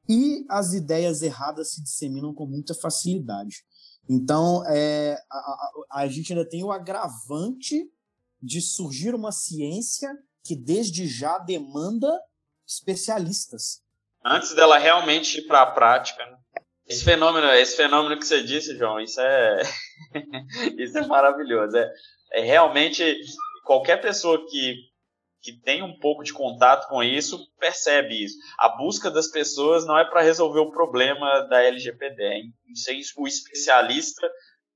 e as ideias erradas se disseminam com muita facilidade. Então, é, a, a, a gente ainda tem o agravante de surgir uma ciência que desde já demanda especialistas. Antes dela realmente ir para a prática. Né? Esse fenômeno, esse fenômeno que você disse, João, isso é, isso é maravilhoso. É, é realmente qualquer pessoa que, que tem um pouco de contato com isso percebe isso. A busca das pessoas não é para resolver o problema da LGPD, é em ser o especialista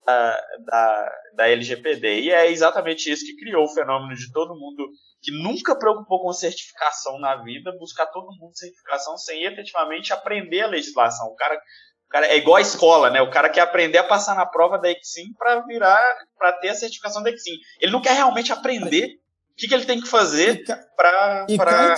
da, da, da LGPD. E é exatamente isso que criou o fenômeno de todo mundo que nunca preocupou com certificação na vida, buscar todo mundo certificação sem efetivamente aprender a legislação. O cara, o cara é igual a escola, né? O cara quer aprender a passar na prova da Exim para virar, para ter a certificação da Exim. Ele não quer realmente aprender o que, que ele tem que fazer para aplicar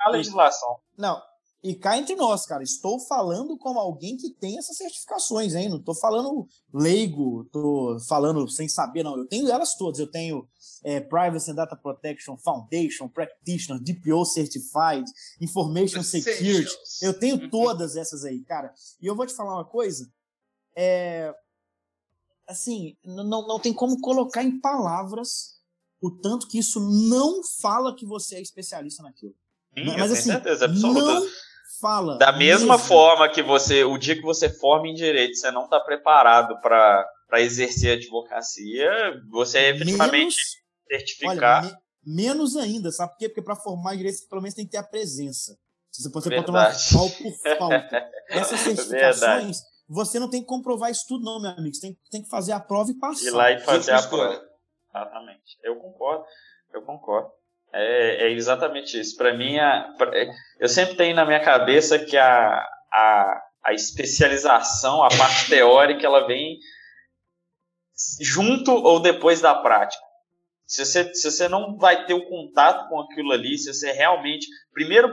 a legislação. Não, e cá entre nós, cara, estou falando como alguém que tem essas certificações, hein? Não estou falando leigo, estou falando sem saber, não. Eu tenho elas todas. Eu tenho é, Privacy and Data Protection Foundation, Practitioner, DPO Certified, Information Security. Eu tenho uhum. todas essas aí, cara. E eu vou te falar uma coisa. É, assim, não, não tem como colocar em palavras o tanto que isso não fala que você é especialista naquilo. Sim, Mas assim, certeza não fala. Da mesma mesmo. forma que você, o dia que você forma em direito, você não está preparado para exercer a advocacia, você é efetivamente menos, certificar. Olha, me, menos ainda, sabe por quê? Porque para formar em direito, pelo menos tem que ter a presença. Você pode, você tomar pau por falta. Essas certificações, Verdade. você não tem que comprovar isso tudo, não, meu amigo. Você tem, tem que fazer a prova e passar. Ir lá e fazer a prova. Exatamente. Eu concordo. Eu concordo. É, é exatamente isso. Para mim, a, é, eu sempre tenho na minha cabeça que a, a, a especialização, a parte teórica, ela vem junto ou depois da prática. Se você, se você não vai ter o contato com aquilo ali, se você realmente, primeiro,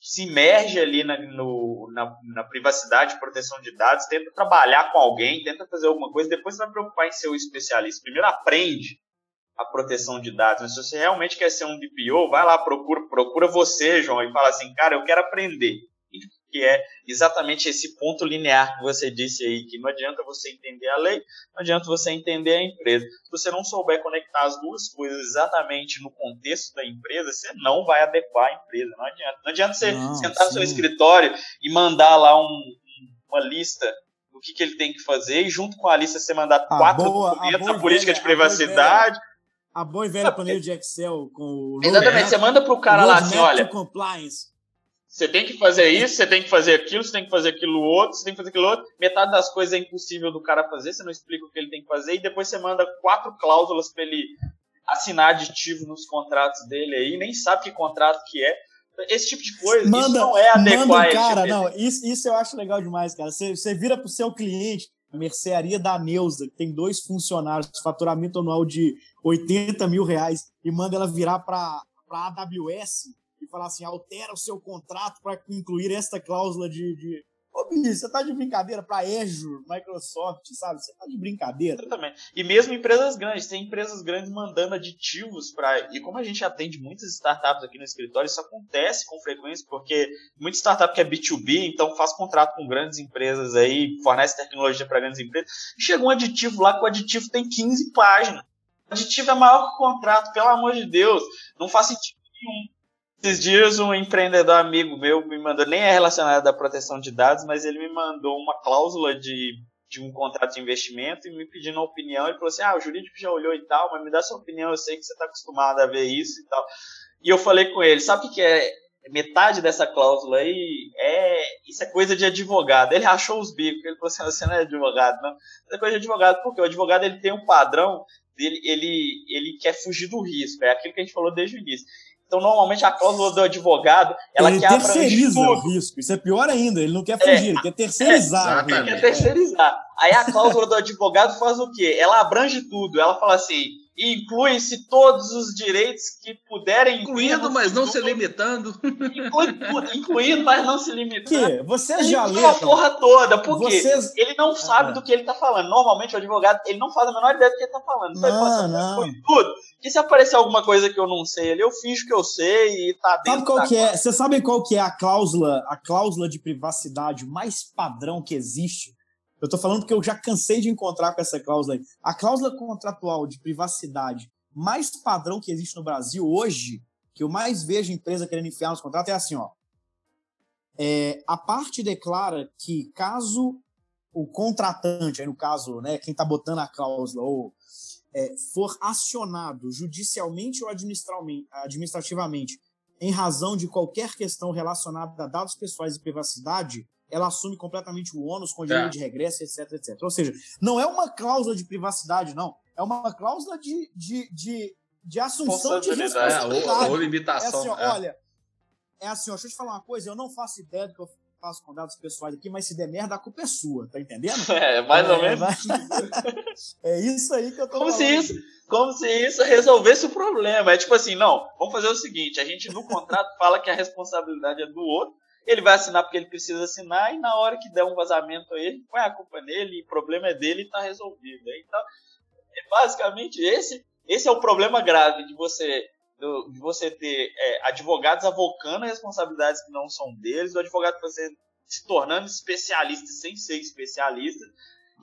se imerge ali na, no, na, na privacidade proteção de dados, tenta trabalhar com alguém, tenta fazer alguma coisa, depois você vai preocupar em ser o especialista. Primeiro aprende a proteção de dados. Mas se você realmente quer ser um DPO, vai lá, procura, procura você, João, e fala assim, cara, eu quero aprender. Que é exatamente esse ponto linear que você disse aí, que não adianta você entender a lei, não adianta você entender a empresa. Se você não souber conectar as duas coisas exatamente no contexto da empresa, você não vai adequar a empresa. Não adianta. Não adianta você não, sentar sim. no seu escritório e mandar lá um, uma lista do que, que ele tem que fazer, e junto com a lista você mandar a quatro boa, documentos, a, a política de privacidade, a boa e velha planilha de Excel com o. Exatamente, você manda pro cara lá assim: olha. Compliance. Você tem que fazer isso, você tem que fazer aquilo, você tem que fazer aquilo outro, você tem que fazer aquilo outro. Metade das coisas é impossível do cara fazer, você não explica o que ele tem que fazer, e depois você manda quatro cláusulas para ele assinar aditivo nos contratos dele aí, nem sabe que contrato que é. Esse tipo de coisa, manda, isso não é adequado. Manda, cara, não, isso, isso eu acho legal demais, cara. Você, você vira pro seu cliente, mercearia da Neuza, que tem dois funcionários, faturamento anual de 80 mil reais, e manda ela virar para a AWS e falar assim: altera o seu contrato para incluir esta cláusula de, de, Ô, bicho, você tá de brincadeira para Azure, Microsoft, sabe? Você tá de brincadeira. Exatamente. E mesmo empresas grandes, tem empresas grandes mandando aditivos para. E como a gente atende muitas startups aqui no escritório, isso acontece com frequência, porque muita startup que é B2B, então faz contrato com grandes empresas aí, fornece tecnologia para grandes empresas. E chega um aditivo lá que o aditivo tem 15 páginas. O aditivo é maior que o contrato, pelo amor de Deus. Não faz sentido nenhum. Esses dias um empreendedor amigo meu me mandou, nem é relacionado à proteção de dados, mas ele me mandou uma cláusula de, de um contrato de investimento e me pedindo uma opinião. Ele falou assim: Ah, o jurídico já olhou e tal, mas me dá sua opinião, eu sei que você está acostumado a ver isso e tal. E eu falei com ele: Sabe o que é metade dessa cláusula aí? É, isso é coisa de advogado. Ele rachou os bicos, ele falou assim: Você não é advogado, não. Isso é coisa de advogado, porque o advogado ele tem um padrão. Ele, ele, ele quer fugir do risco, é aquilo que a gente falou desde o início. Então, normalmente, a cláusula do advogado, ela ele quer terceiriza o risco. Isso é pior ainda. Ele não quer fugir, é, ele quer terceirizar. É, ele quer terceirizar. Aí a cláusula do advogado faz o quê? Ela abrange tudo. Ela fala assim, inclui-se todos os direitos que puderem... Incluindo, mas não se limitando. Incluindo, mas não se limitando. Que? Você já leu? a porra toda. Por quê? Vocês... Ele não sabe ah. do que ele está falando. Normalmente, o advogado, ele não faz a menor ideia do que ele está falando. Então, não, ele fala assim, não. tudo. Que se aparecer alguma coisa que eu não sei ali, eu fiz que eu sei e tá dentro. Sabe qual que é? Você sabe qual que é a cláusula, a cláusula de privacidade mais padrão que existe? Eu estou falando porque eu já cansei de encontrar com essa cláusula aí. A cláusula contratual de privacidade mais padrão que existe no Brasil hoje, que eu mais vejo empresa querendo enfiar nos contratos, é assim, ó. é, a parte declara que caso o contratante, aí no caso, né, quem está botando a cláusula, ou é, for acionado judicialmente ou administrativamente em razão de qualquer questão relacionada a dados pessoais e privacidade, ela assume completamente o ônus com direito é. de regresso, etc, etc. Ou seja, não é uma cláusula de privacidade, não. É uma cláusula de, de, de, de assunção de responsabilidade. É, ou, ou limitação. É assim, ó, é. Olha, é assim, ó, deixa eu te falar uma coisa, eu não faço ideia do que eu faço com dados pessoais aqui, mas se der merda, a culpa é sua, tá entendendo? É, mais é, ou menos. é isso aí que eu tô como falando. Se isso, como se isso resolvesse o problema. É tipo assim, não, vamos fazer o seguinte, a gente no contrato fala que a responsabilidade é do outro, ele vai assinar porque ele precisa assinar, e na hora que der um vazamento a ele, põe a culpa nele, o problema é dele e tá resolvido. Então, é basicamente, esse, esse é o problema grave de você do, de você ter é, advogados avocando responsabilidades que não são deles, o advogado você se tornando especialista sem ser especialista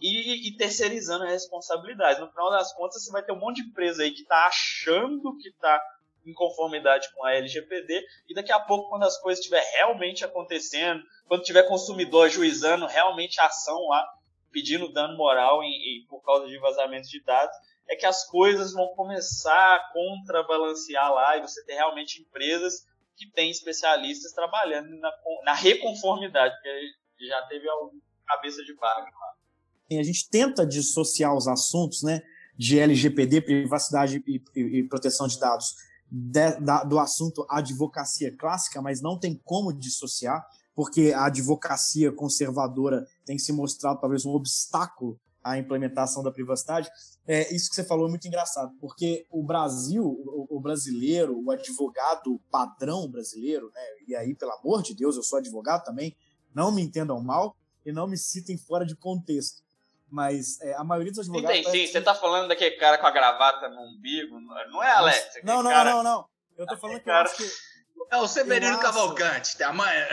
e, e, terceirizando a responsabilidade. No final das contas, você vai ter um monte de empresa aí que está achando que está em conformidade com a LGPD e daqui a pouco, quando as coisas estiver realmente acontecendo, quando tiver consumidor ajuizando realmente a ação lá, pedindo dano moral em, em, por causa de vazamento de dados, é que as coisas vão começar a contrabalancear lá e você tem realmente empresas que têm especialistas trabalhando na, na reconformidade, porque já teve alguma cabeça de vaga lá. A gente tenta dissociar os assuntos né, de LGPD, privacidade e, e, e proteção de dados, de, da, do assunto advocacia clássica, mas não tem como dissociar, porque a advocacia conservadora tem se mostrado talvez um obstáculo à implementação da privacidade, é, isso que você falou é muito engraçado, porque o Brasil, o, o, brasileiro, o advogado padrão brasileiro, né, e aí, pelo amor de Deus, eu sou advogado também, não me entendam mal e não me citem fora de contexto. Mas é, a maioria dos advogados. Entendi, sim, você tá falando daquele cara com a gravata no umbigo, não é, Alex? Não, não, cara... não, não. Eu tô falando que cara... eu acho que é o Severino Cavalcante, tá? Amanhã.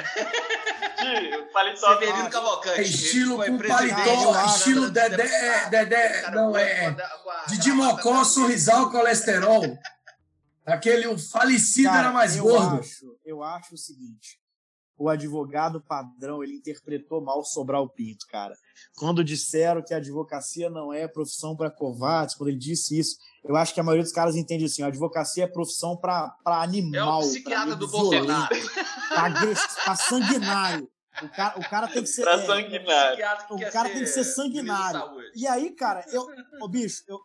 Severino Cavalcante. É estilo com paletó, estilo Dedé, Dedé, não é. Didi Mocó, sorrisal, colesterol. Aquele, o falecido Cara, era mais eu gordo. Acho, eu acho o seguinte, o advogado padrão, ele interpretou mal Sobral Pinto, cara. Quando disseram que a advocacia não é profissão para covardes, quando ele disse isso, eu acho que a maioria dos caras entende assim: a advocacia é profissão para animal. É o psiquiatra do Bolsonaro. Para sanguinário. O cara, o cara tem que ser. Pra é, sanguinário. O cara tem que ser sanguinário. E aí, cara, eu. Ô, bicho, eu,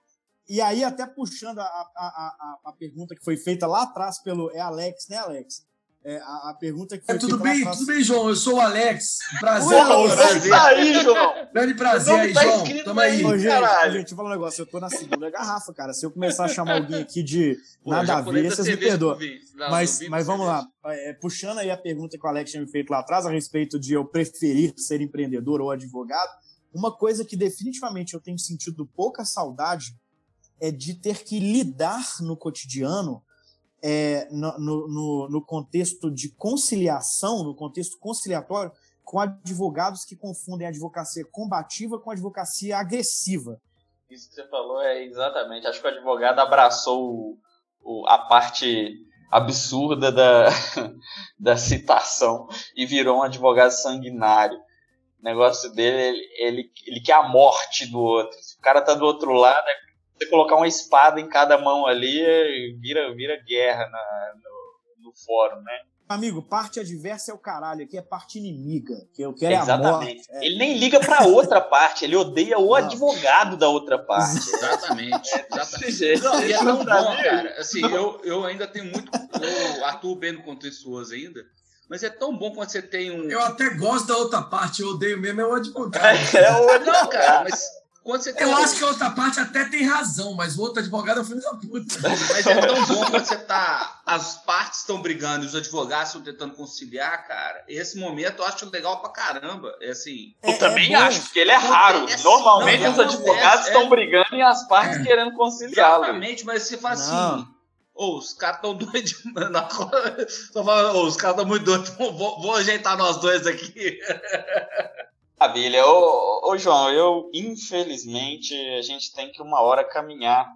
e aí, até puxando a, a, a, a pergunta que foi feita lá atrás pelo. É Alex, né, Alex? É, a, a, pergunta que foi é, tudo bem, tudo bem, João. Eu sou o Alex. Prazer. Ué, prazer. Tá aí, João. Grande prazer aí, tá João. Tamo aí. Ô, gente, gente, eu falar um negócio. Eu tô na segunda garrafa, cara. Se eu começar a chamar alguém aqui de Pô, nada a ver, vocês me perdoam. Mas, mas vamos lá. É, puxando aí a pergunta que o Alex tinha me feito lá atrás a respeito de eu preferir ser empreendedor ou advogado, uma coisa que definitivamente eu tenho sentido pouca saudade é de ter que lidar no cotidiano é, no, no, no, contexto de conciliação, no contexto conciliatório, com advogados que confundem a advocacia combativa com a advocacia agressiva. Isso que você falou é exatamente. Acho que o advogado abraçou o, o, a parte absurda da, da citação e virou um advogado sanguinário. O negócio dele, ele, ele, ele quer a morte do outro. Se o cara tá do outro lado, é você colocar uma espada em cada mão ali, vira, vira guerra na, no, no fórum, né? Amigo, parte adversa é o caralho, aqui é parte inimiga. Que eu quero Exatamente. É a morte. É. Ele nem liga pra outra parte, ele odeia o Não. advogado da outra parte. Exatamente. exatamente. Não, e é tão bom, cara. Assim, eu, eu ainda tenho muito. Eu atuo bem no contextuoso ainda. Mas é tão bom quando você tem um. Eu até gosto da outra parte, eu odeio mesmo, é o advogado. É, o advogado. Não, cara, mas quando você eu acho que a outra parte até tem razão, mas o outro advogado é filho da puta. Mas é tão bom quando você tá. As partes estão brigando e os advogados estão tentando conciliar, cara. Esse momento eu acho legal pra caramba. É assim. Eu é, também é acho, porque ele é raro. Normalmente não, os advogados estão é... brigando e as partes é. querendo conciliar. Exatamente, mas você fala assim. oh, os caras estão doidos. oh, os caras estão muito doidos. Vou, vou ajeitar nós dois aqui. Maravilha. Ô, ô, João, eu, infelizmente, a gente tem que uma hora caminhar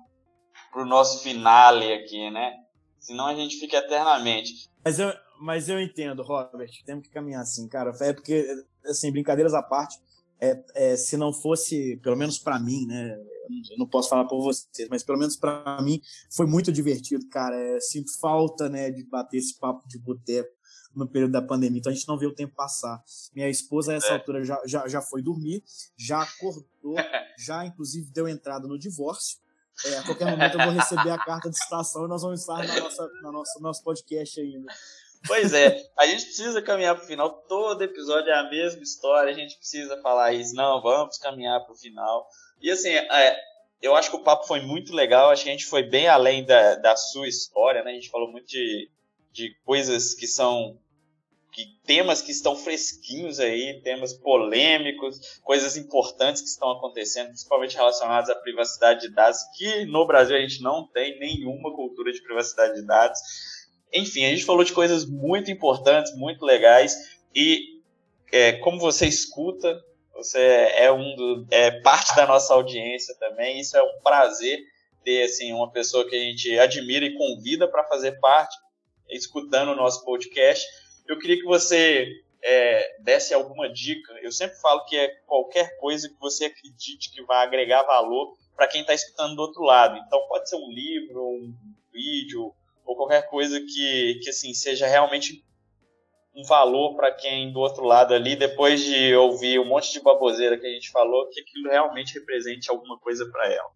pro nosso finale aqui, né? Senão a gente fica eternamente. Mas eu, mas eu entendo, Robert, temos que caminhar assim, cara. É porque, assim, brincadeiras à parte, é, é, se não fosse, pelo menos para mim, né? Eu não posso falar por vocês, mas pelo menos para mim foi muito divertido, cara. É, sinto falta, né, de bater esse papo de boteco no período da pandemia, então a gente não vê o tempo passar. Minha esposa, a essa é. altura, já, já, já foi dormir, já acordou, já inclusive deu entrada no divórcio. É, a qualquer momento eu vou receber a carta de citação e nós vamos estar na nossa, na nossa nosso podcast ainda. Pois é, a gente precisa caminhar para o final. Todo episódio é a mesma história, a gente precisa falar isso. Não, vamos caminhar para o final. E assim, é, eu acho que o papo foi muito legal. Acho que a gente foi bem além da, da sua história, né? A gente falou muito de, de coisas que são que temas que estão fresquinhos aí, temas polêmicos, coisas importantes que estão acontecendo, principalmente relacionadas à privacidade de dados, que no Brasil a gente não tem nenhuma cultura de privacidade de dados. Enfim, a gente falou de coisas muito importantes, muito legais, e é, como você escuta, você é um do, é parte da nossa audiência também. Isso é um prazer ter assim uma pessoa que a gente admira e convida para fazer parte, escutando o nosso podcast. Eu queria que você é, desse alguma dica. Eu sempre falo que é qualquer coisa que você acredite que vai agregar valor para quem está escutando do outro lado. Então pode ser um livro, um vídeo ou qualquer coisa que, que assim seja realmente um valor para quem do outro lado ali, depois de ouvir um monte de baboseira que a gente falou, que aquilo realmente represente alguma coisa para ela.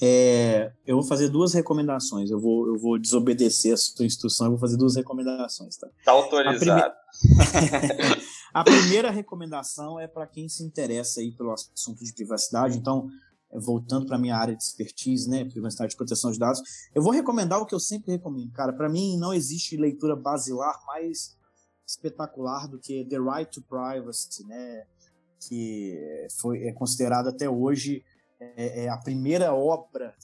É, eu vou fazer duas recomendações. Eu vou, eu vou desobedecer a sua instrução. Eu vou fazer duas recomendações. Tá, tá autorizado. A, prime... a primeira recomendação é para quem se interessa aí pelo assunto de privacidade. Então, voltando para minha área de expertise, né, privacidade de proteção de dados, eu vou recomendar o que eu sempre recomendo. Cara, para mim não existe leitura basilar mais espetacular do que The Right to Privacy, né, que foi é considerado até hoje é, é a primeira obra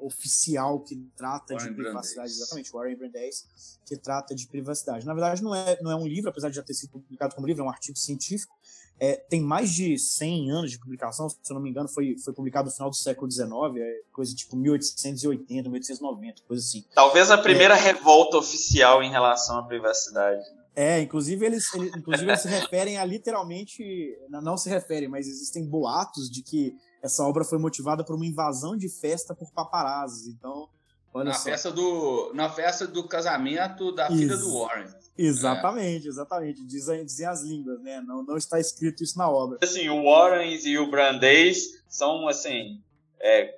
oficial que trata Warren de privacidade, Brandeis. exatamente, Warren Brandeis, que trata de privacidade. Na verdade, não é, não é um livro, apesar de já ter sido publicado como livro, é um artigo científico, é, tem mais de 100 anos de publicação, se eu não me engano, foi, foi publicado no final do século XIX, é coisa tipo 1880, 1890, coisa assim. Talvez a primeira é, revolta oficial em relação à privacidade. É, inclusive eles, eles inclusive eles se referem a literalmente, não se referem, mas existem boatos de que essa obra foi motivada por uma invasão de festa por paparazzi. Então, olha na só. Festa do, na festa do casamento da filha do Warren. Exatamente, é. exatamente. Dizem, dizem as línguas, né? Não, não está escrito isso na obra. Assim, o Warren e o Brandeis são, assim,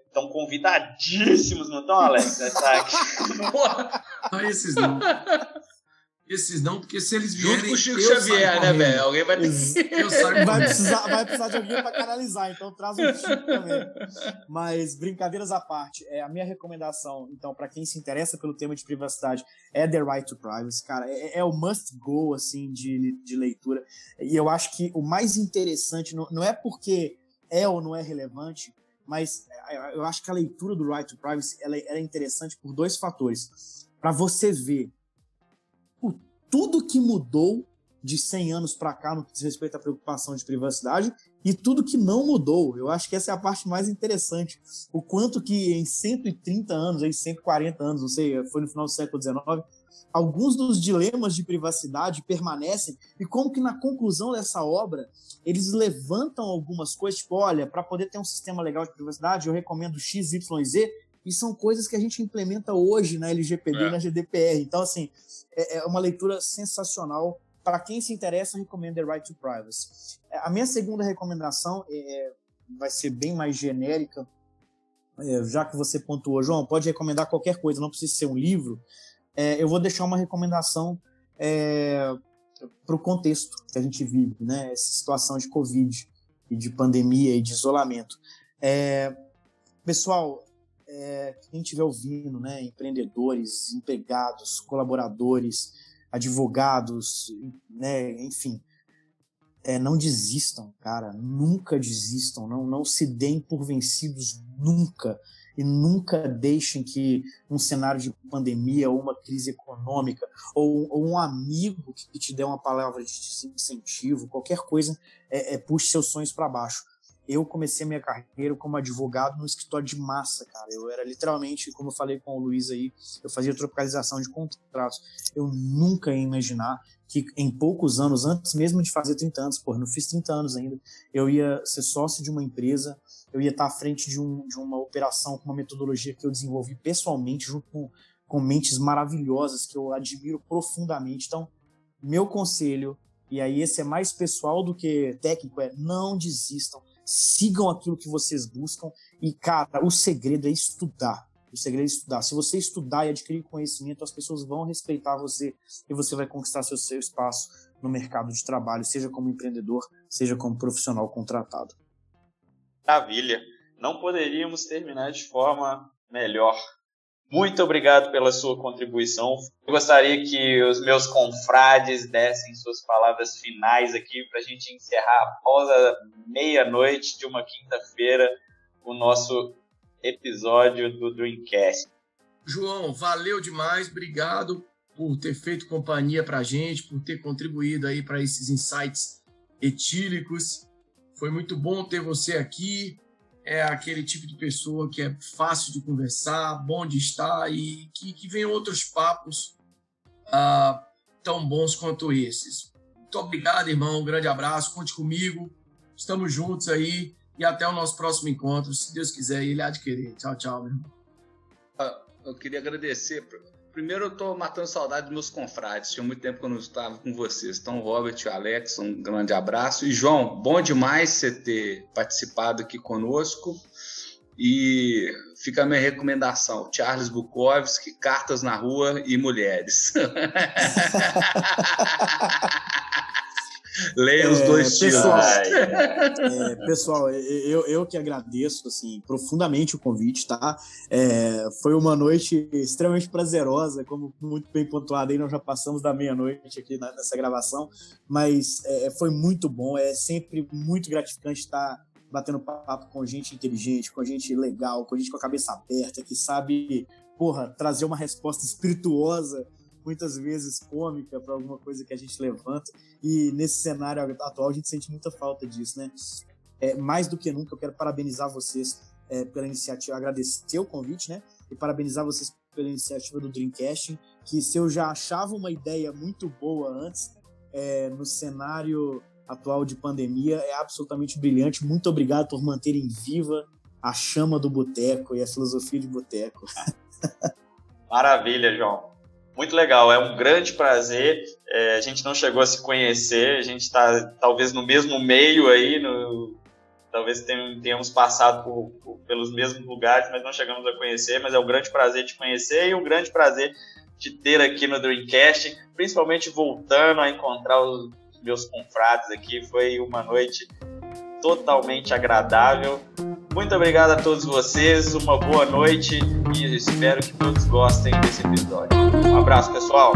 estão é, convidadíssimos, não estão, Alex? não, esses não. Esses não, porque se eles vierem. Junto com o Chico Xavier, né, velho? Alguém vai ter que. vai, precisar, vai precisar de alguém para canalizar, então traz o Chico também. Mas, brincadeiras à parte, é, a minha recomendação, então, para quem se interessa pelo tema de privacidade, é The Right to Privacy, cara. É, é o must go, assim, de, de leitura. E eu acho que o mais interessante, não, não é porque é ou não é relevante, mas é, eu acho que a leitura do Right to Privacy ela, ela é interessante por dois fatores. Para você ver tudo que mudou de 100 anos para cá no que diz respeito à preocupação de privacidade e tudo que não mudou. Eu acho que essa é a parte mais interessante. O quanto que em 130 anos, em 140 anos, não sei, foi no final do século XIX, alguns dos dilemas de privacidade permanecem e como que na conclusão dessa obra eles levantam algumas coisas, tipo, olha, para poder ter um sistema legal de privacidade, eu recomendo X, Y, Z, e são coisas que a gente implementa hoje na LGPD é. e na GDPR. Então, assim, é, é uma leitura sensacional. Para quem se interessa, eu recomendo The Right to Privacy. É, a minha segunda recomendação é, vai ser bem mais genérica, é, já que você pontuou, João, pode recomendar qualquer coisa, não precisa ser um livro. É, eu vou deixar uma recomendação é, para o contexto que a gente vive, né? Essa situação de Covid e de pandemia e de isolamento. É, pessoal, é, quem estiver ouvindo, né, empreendedores, empregados, colaboradores, advogados, né, enfim, é, não desistam, cara, nunca desistam, não, não se deem por vencidos nunca e nunca deixem que um cenário de pandemia ou uma crise econômica ou, ou um amigo que te dê uma palavra de incentivo, qualquer coisa, é, é puxe seus sonhos para baixo eu comecei minha carreira como advogado no escritório de massa, cara. Eu era literalmente, como eu falei com o Luiz aí, eu fazia tropicalização de contratos. Eu nunca ia imaginar que em poucos anos, antes mesmo de fazer 30 anos, pô, não fiz 30 anos ainda, eu ia ser sócio de uma empresa, eu ia estar à frente de, um, de uma operação com uma metodologia que eu desenvolvi pessoalmente, junto com, com mentes maravilhosas que eu admiro profundamente. Então, meu conselho, e aí esse é mais pessoal do que técnico, é não desistam sigam aquilo que vocês buscam e, cara, o segredo é estudar. O segredo é estudar. Se você estudar e adquirir conhecimento, as pessoas vão respeitar você e você vai conquistar seu, seu espaço no mercado de trabalho, seja como empreendedor, seja como profissional contratado. Maravilha. Não poderíamos terminar de forma melhor. Muito obrigado pela sua contribuição. Eu gostaria que os meus confrades dessem suas palavras finais aqui para a gente encerrar após a meia-noite de uma quinta-feira o nosso episódio do Dreamcast. João, valeu demais, obrigado por ter feito companhia para a gente, por ter contribuído aí para esses insights etílicos. Foi muito bom ter você aqui é aquele tipo de pessoa que é fácil de conversar, bom de estar e que, que vem outros papos uh, tão bons quanto esses. Muito obrigado, irmão. Um grande abraço. Conte comigo. Estamos juntos aí e até o nosso próximo encontro, se Deus quiser, ele querer. Tchau, tchau, meu irmão. Ah, eu queria agradecer Primeiro, eu estou matando saudade dos meus confrades. Tinha muito tempo que eu não estava com vocês. Então, Robert e Alex, um grande abraço. E, João, bom demais você ter participado aqui conosco. E fica a minha recomendação: Charles Bukowski, Cartas na Rua e Mulheres. Leia os é, dois pessoal, é, pessoal, eu, eu que agradeço assim profundamente o convite, tá? É, foi uma noite extremamente prazerosa, como muito bem pontuado aí, nós já passamos da meia-noite aqui nessa gravação, mas é, foi muito bom, é sempre muito gratificante estar batendo papo com gente inteligente, com gente legal, com gente com a cabeça aberta, que sabe, porra, trazer uma resposta espirituosa muitas vezes cômica para alguma coisa que a gente levanta. E nesse cenário atual a gente sente muita falta disso, né? É, mais do que nunca, eu quero parabenizar vocês é, pela iniciativa, agradecer o convite, né? E parabenizar vocês pela iniciativa do Dreamcast, que se eu já achava uma ideia muito boa antes, é, no cenário atual de pandemia, é absolutamente brilhante. Muito obrigado por manterem viva a chama do boteco e a filosofia de boteco. Maravilha, João. Muito legal, é um grande prazer. É, a gente não chegou a se conhecer, a gente está talvez no mesmo meio aí, no, talvez tenhamos passado por, por, pelos mesmos lugares, mas não chegamos a conhecer. Mas é um grande prazer te conhecer e um grande prazer te ter aqui no Dreamcast, principalmente voltando a encontrar os meus confrades aqui. Foi uma noite totalmente agradável. Muito obrigado a todos vocês, uma boa noite e espero que todos gostem desse episódio. Um abraço, pessoal.